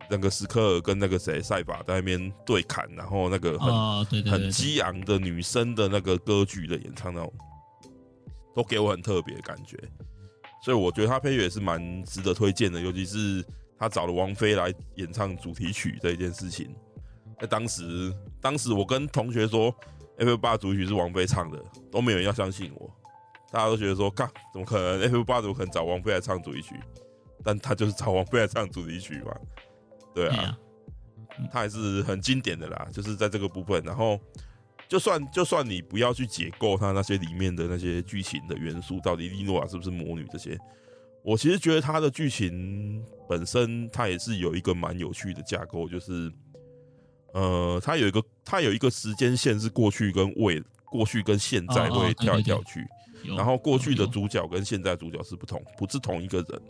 那个斯克尔跟那个谁赛法在那边对砍，然后那个很、很激昂的女生的那个歌剧的演唱，那种都给我很特别的感觉。所以我觉得他配乐也是蛮值得推荐的，尤其是他找了王菲来演唱主题曲这一件事情。在当时，当时我跟同学说 FF8 主题曲是王菲唱的，都没有人要相信我。大家都觉得说，干怎么可能？FF8 怎么可能找王菲来唱主题曲？但他就是找王菲来唱主题曲嘛，对啊，他还是很经典的啦，就是在这个部分。然后，就算就算你不要去解构它那些里面的那些剧情的元素，到底莉诺亚是不是魔女这些，我其实觉得它的剧情本身，它也是有一个蛮有趣的架构，就是，呃，它有一个它有一个时间线是过去跟未，过去跟现在会跳来跳去。然后过去的主角跟现在主角是不同，不是同一个人。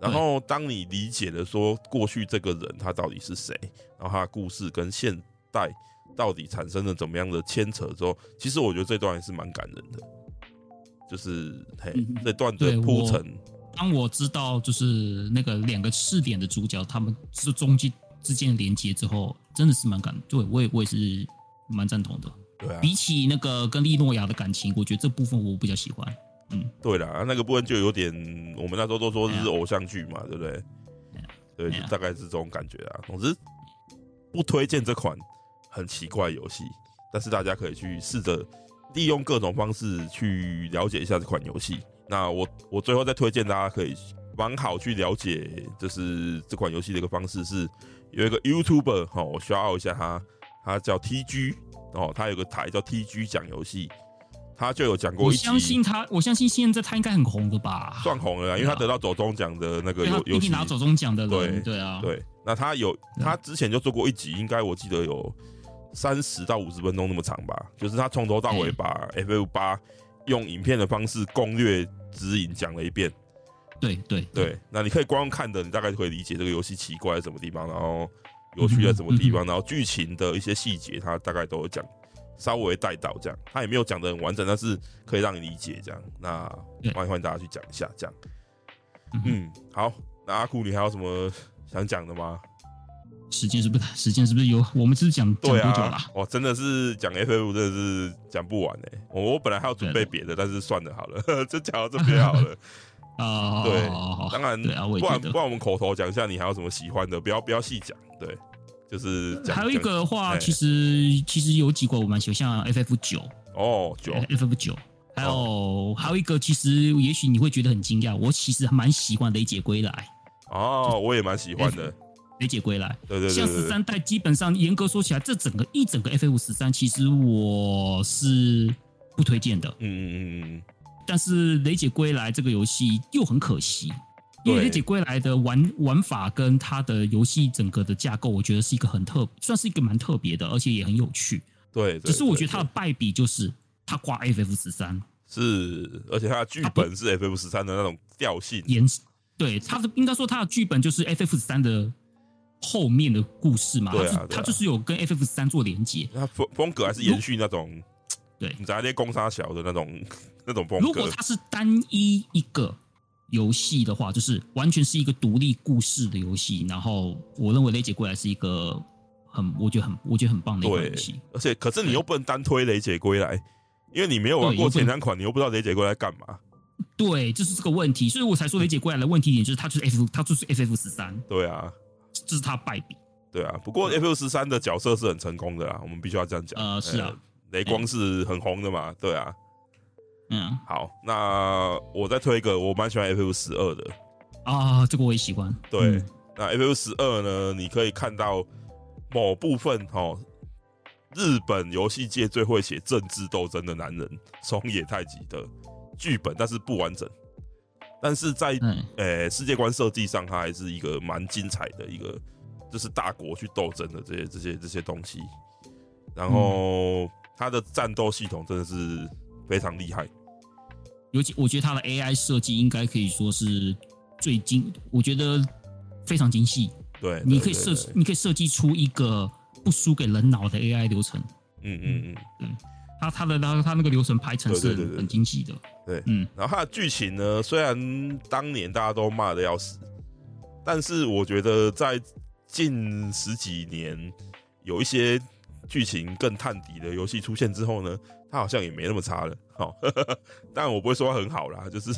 然后当你理解了说过去这个人他到底是谁，然后他的故事跟现代到底产生了怎么样的牵扯之后，其实我觉得这段还是蛮感人的。就是嘿，这段的铺陈。当我知道就是那个两个试点的主角他们是中间之间的连接之后，真的是蛮感。对，我也我也是蛮赞同的。对啊，比起那个跟利诺亚的感情，我觉得这部分我比较喜欢。嗯，对啦，那个部分就有点，我们那时候都说是偶像剧嘛，对不对？对，就大概是这种感觉啊。总之，不推荐这款很奇怪游戏，但是大家可以去试着利用各种方式去了解一下这款游戏。那我我最后再推荐大家可以蛮好去了解，就是这款游戏的一个方式是有一个 YouTuber 哈，我需要一下他，他叫 TG。哦，他有个台叫 TG 讲游戏，他就有讲过。我相信他，我相信现在他应该很红的吧？算红了，因为他得到走中奖的那个游游戏，拿走中奖的人。对对啊，对。那他有，他之前就做过一集，应该我记得有三十到五十分钟那么长吧？就是他从头到尾把 FF 八用影片的方式攻略指引讲了一遍。对对对。那你可以光看的，你大概就可以理解这个游戏奇怪在什么地方，然后。有趣在什么地方，然后剧情的一些细节，他大概都有讲，稍微带到这样，他也没有讲的很完整，但是可以让你理解这样。那欢迎欢迎大家去讲一下这样。嗯，好，那阿酷，你还有什么想讲的吗？时间是不是？时间是不是有？我们是不是讲讲多久了、啊？哦，真的是讲 FF 真的是讲不完哎、欸！我我本来还要准备别的，但是算了好了，就讲到这边好了。啊，对，当然，对啊，不然不然我们口头讲一下，你还有什么喜欢的？不要不要细讲，对，就是讲。还有一个的话，其实其实有几个我蛮喜欢，像 FF 九哦，九 FF 九，还有还有一个，其实也许你会觉得很惊讶，我其实蛮喜欢雷姐归来。哦，我也蛮喜欢的。雷姐归来，对对对，像十三代，基本上严格说起来，这整个一整个 FF 十三，其实我是不推荐的。嗯嗯嗯嗯。但是雷姐归来这个游戏又很可惜，因为雷姐归来的玩玩法跟它的游戏整个的架构，我觉得是一个很特，算是一个蛮特别的，而且也很有趣。对，只是我觉得它的败笔就是它挂 FF 十三，是，而且它的剧本是 FF 十三的那种调性，严，对，它的应该说它的剧本就是 FF 十三的。后面的故事嘛，对啊，它就是有跟 FF 三做连接，它风风格还是延续那种，对，你在那些攻杀小的那种 那种风格。如果它是单一一个游戏的话，就是完全是一个独立故事的游戏。然后我认为雷姐归来是一个很，我觉得很，我觉得很棒的一个游戏。而且，可是你又不能单推雷姐归来，因为你没有玩过前两款，你又不知道雷姐归来干嘛。对，就是这个问题，所以我才说雷姐归来的问题点就是它就是 F，它就是 FF 十三。对啊。这是他败笔，对啊。不过 FF 十三的角色是很成功的啦，我们必须要这样讲。呃，是啊，雷光是很红的嘛，对啊。嗯，好，那我再推一个，我蛮喜欢 FF 十二的啊，这个我也喜欢。对，那 FF 十二呢，你可以看到某部分哦，日本游戏界最会写政治斗争的男人松野泰己的剧本，但是不完整。但是在呃、欸、世界观设计上，它还是一个蛮精彩的一个，就是大国去斗争的这些这些这些东西。然后它的战斗系统真的是非常厉害，尤其我觉得它的 AI 设计应该可以说是最精，我觉得非常精细。对，你可以设你可以设计出一个不输给人脑的 AI 流程。嗯嗯嗯，嗯。他他的他他那个流程排程是很精细的，对，嗯，然后他的剧情呢，虽然当年大家都骂的要死，但是我觉得在近十几年有一些剧情更探底的游戏出现之后呢，他好像也没那么差了，好 但我不会说他很好啦，就是，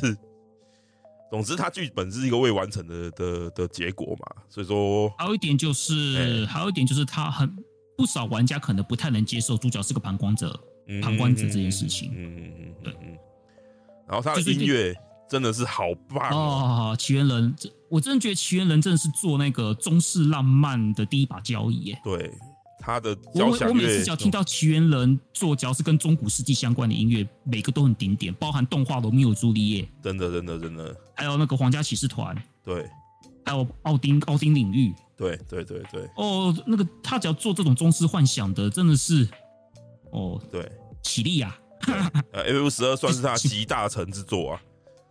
总之他剧本是一个未完成的的的结果嘛，所以说还有一点就是，还有一点就是他很不少玩家可能不太能接受主角是个旁观者。旁观者这件事情，嗯嗯嗯，对，然后他的音乐真的是好棒哦！奇缘人，这我真的觉得奇缘人真的是做那个中式浪漫的第一把交椅耶。对，他的我我每次只要听到奇缘人做，只要是跟中古世纪相关的音乐，每个都很经典，包含动画《罗密欧朱丽叶》，真的真的真的，还有那个皇家骑士团，对，还有奥丁奥丁领域，对对对对，哦，那个他只要做这种中式幻想的，真的是。哦，对，起立啊！呃，FF 十二算是他集大成之作啊，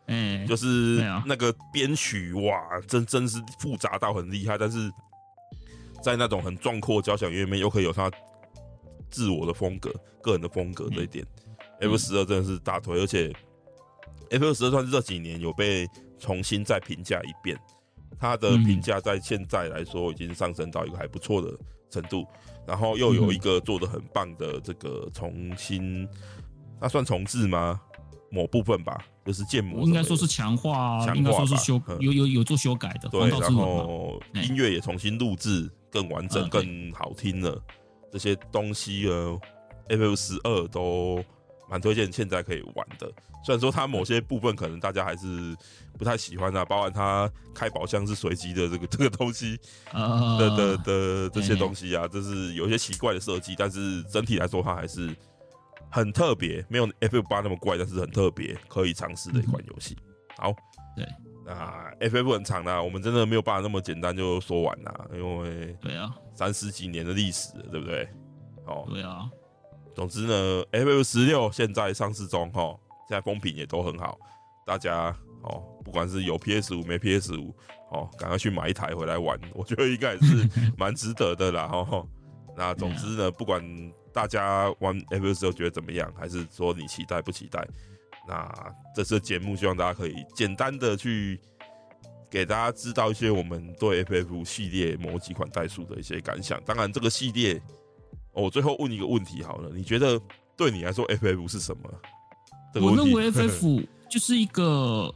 嗯，就是那个编曲哇，真真是复杂到很厉害，但是在那种很壮阔交响乐里面，又可以有他自我的风格、个人的风格这一点，FF 十二真的是大推，而且 FF 十二算是这几年有被重新再评价一遍，他的评价在现在来说已经上升到一个还不错的程度。然后又有一个做的很棒的这个重新，那算重置吗？某部分吧，就是建模，应该说是强化，强化应该说是修，有有有做修改的。对，然后音乐也重新录制，更完整、更好听了。这些东西呢，FF 十二都蛮推荐，现在可以玩的。虽然说它某些部分可能大家还是不太喜欢啊，包含它开宝箱是随机的这个这个东西的的的这些东西啊，这是有一些奇怪的设计，但是整体来说它还是很特别，没有 FF 八那么怪，但是很特别，可以尝试的一款游戏。好，对，那 FF 很长啊，我们真的没有办法那么简单就说完啦，因为对啊，三十几年的历史，对不对？哦，对啊，总之呢，FF 十六现在上市中哈。现在风评也都很好，大家哦，不管是有 PS 五没 PS 五，哦，赶快去买一台回来玩，我觉得应该也是 蛮值得的啦。哈，那总之呢，不管大家玩 FF 十六觉得怎么样，还是说你期待不期待，那这次节目希望大家可以简单的去给大家知道一些我们对 FF 系列某几款代数的一些感想。当然，这个系列，我最后问一个问题好了，你觉得对你来说 FF 是什么？这个、我认为 FF 就是一个，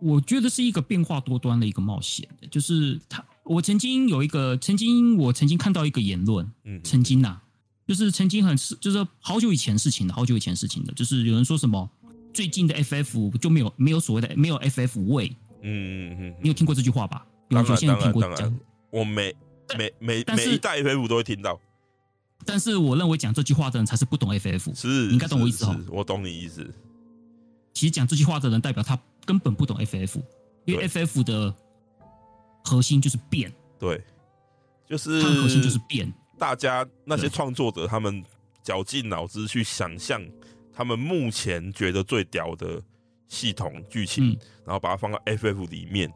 我觉得是一个变化多端的一个冒险。就是他，我曾经有一个，曾经我曾经看到一个言论，嗯，曾经呐、啊，就是曾经很是，就是好久以前事情的，好久以前事情的，就是有人说什么最近的 FF 就没有没有所谓的没有 FF 味。嗯嗯嗯，你有听过这句话吧？有些人听过讲，我每每每每一代 FF 都会听到。但是我认为讲这句话的人才是不懂 FF，是，你应该懂我意思哦。我懂你意思。其实讲这句话的人代表他根本不懂 FF，因为 FF 的核心就是变。对，就是它的核心就是变。大家那些创作者，他们绞尽脑汁去想象他们目前觉得最屌的。系统剧情，然后把它放到 FF 里面，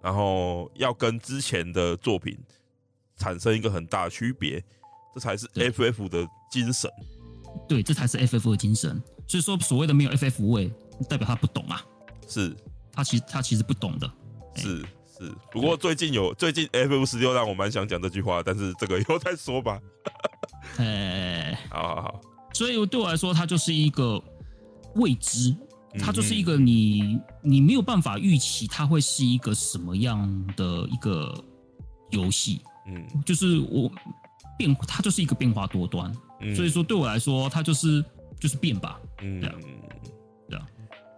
然后要跟之前的作品产生一个很大的区别，这才是 FF 的精神。对，这才是 FF 的精神。所以说，所谓的没有 FF 味，代表他不懂啊。是，他其实他其实不懂的。是是，不过最近有最近 FF 十六让我蛮想讲这句话，但是这个以后再说吧。哎，好好好。所以对我来说，它就是一个未知。它就是一个你你没有办法预期它会是一个什么样的一个游戏，嗯，就是我变，它就是一个变化多端，嗯，所以说对我来说，它就是就是变吧，嗯，对啊，对啊。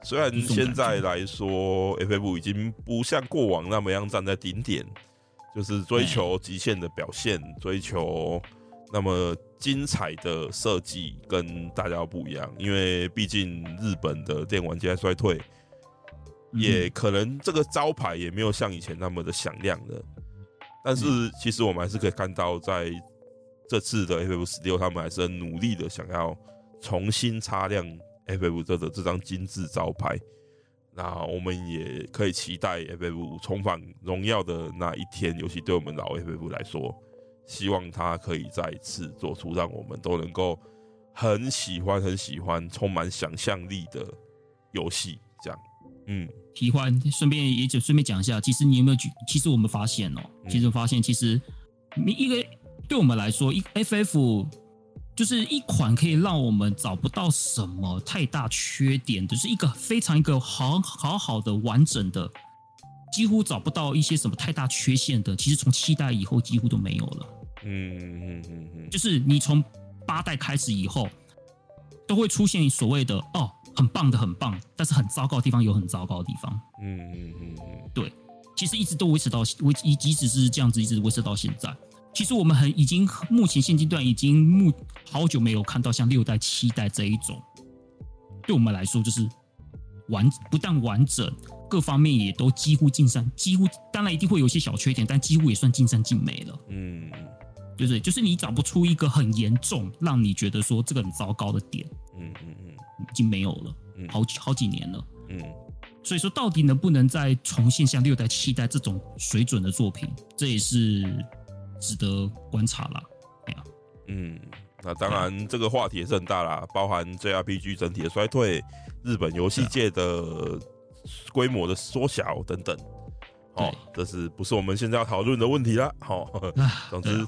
虽然现在来说，FF 已经不像过往那么样站在顶点，就是追求极限的表现，追求那么。精彩的设计跟大家不一样，因为毕竟日本的电玩界在衰退，也可能这个招牌也没有像以前那么的响亮了。但是其实我们还是可以看到，在这次的 FF 十六，他们还是很努力的想要重新擦亮 FF 这的这张金字招牌。那我们也可以期待 FF 重返荣耀的那一天，尤其对我们老 FF 来说。希望他可以再次做出让我们都能够很喜欢、很喜欢、充满想象力的游戏。这样，嗯，喜欢，顺便也就顺便讲一下，其实你有没有举？其实我们发现哦、其实发现，其实你一个对我们来说，一 FF 就是一款可以让我们找不到什么太大缺点，就是一个非常一个好好好的完整的。几乎找不到一些什么太大缺陷的，其实从七代以后几乎都没有了。嗯嗯嗯嗯，就是你从八代开始以后，都会出现所谓的哦，很棒的很棒，但是很糟糕的地方有很糟糕的地方。嗯嗯嗯嗯，对，其实一直都维持到维，即使是这样子，一直维持到现在。其实我们很已经目前现阶段已经目好久没有看到像六代七代这一种，对我们来说就是完不但完整。各方面也都几乎尽善，几乎当然一定会有一些小缺点，但几乎也算尽善尽美了。嗯，对不对？就是你找不出一个很严重让你觉得说这个很糟糕的点。嗯嗯嗯，已经没有了，好几好几年了。嗯，所以说到底能不能再重现像六代、七代这种水准的作品，这也是值得观察了。哎呀，嗯，那当然这个话题也是很大啦，包含 JRPG 整体的衰退，日本游戏界的。规模的缩小等等，哦，这是不是我们现在要讨论的问题啦？好、哦，总之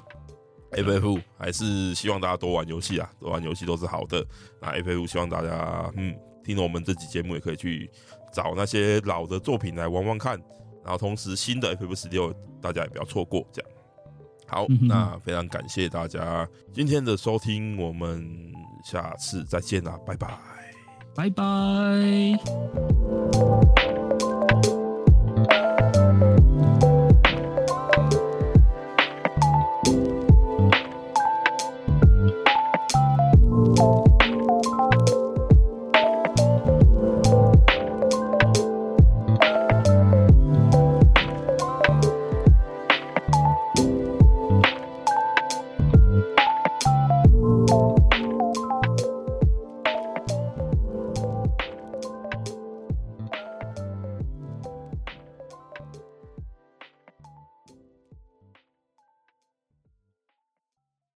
，FF 还是希望大家多玩游戏啊，多玩游戏都是好的。那 FF 希望大家，嗯，听了我们这期节目也可以去找那些老的作品来玩玩看，然后同时新的 FF 十六大家也不要错过。这样，好，那非常感谢大家今天的收听，我们下次再见啦，拜拜。拜拜。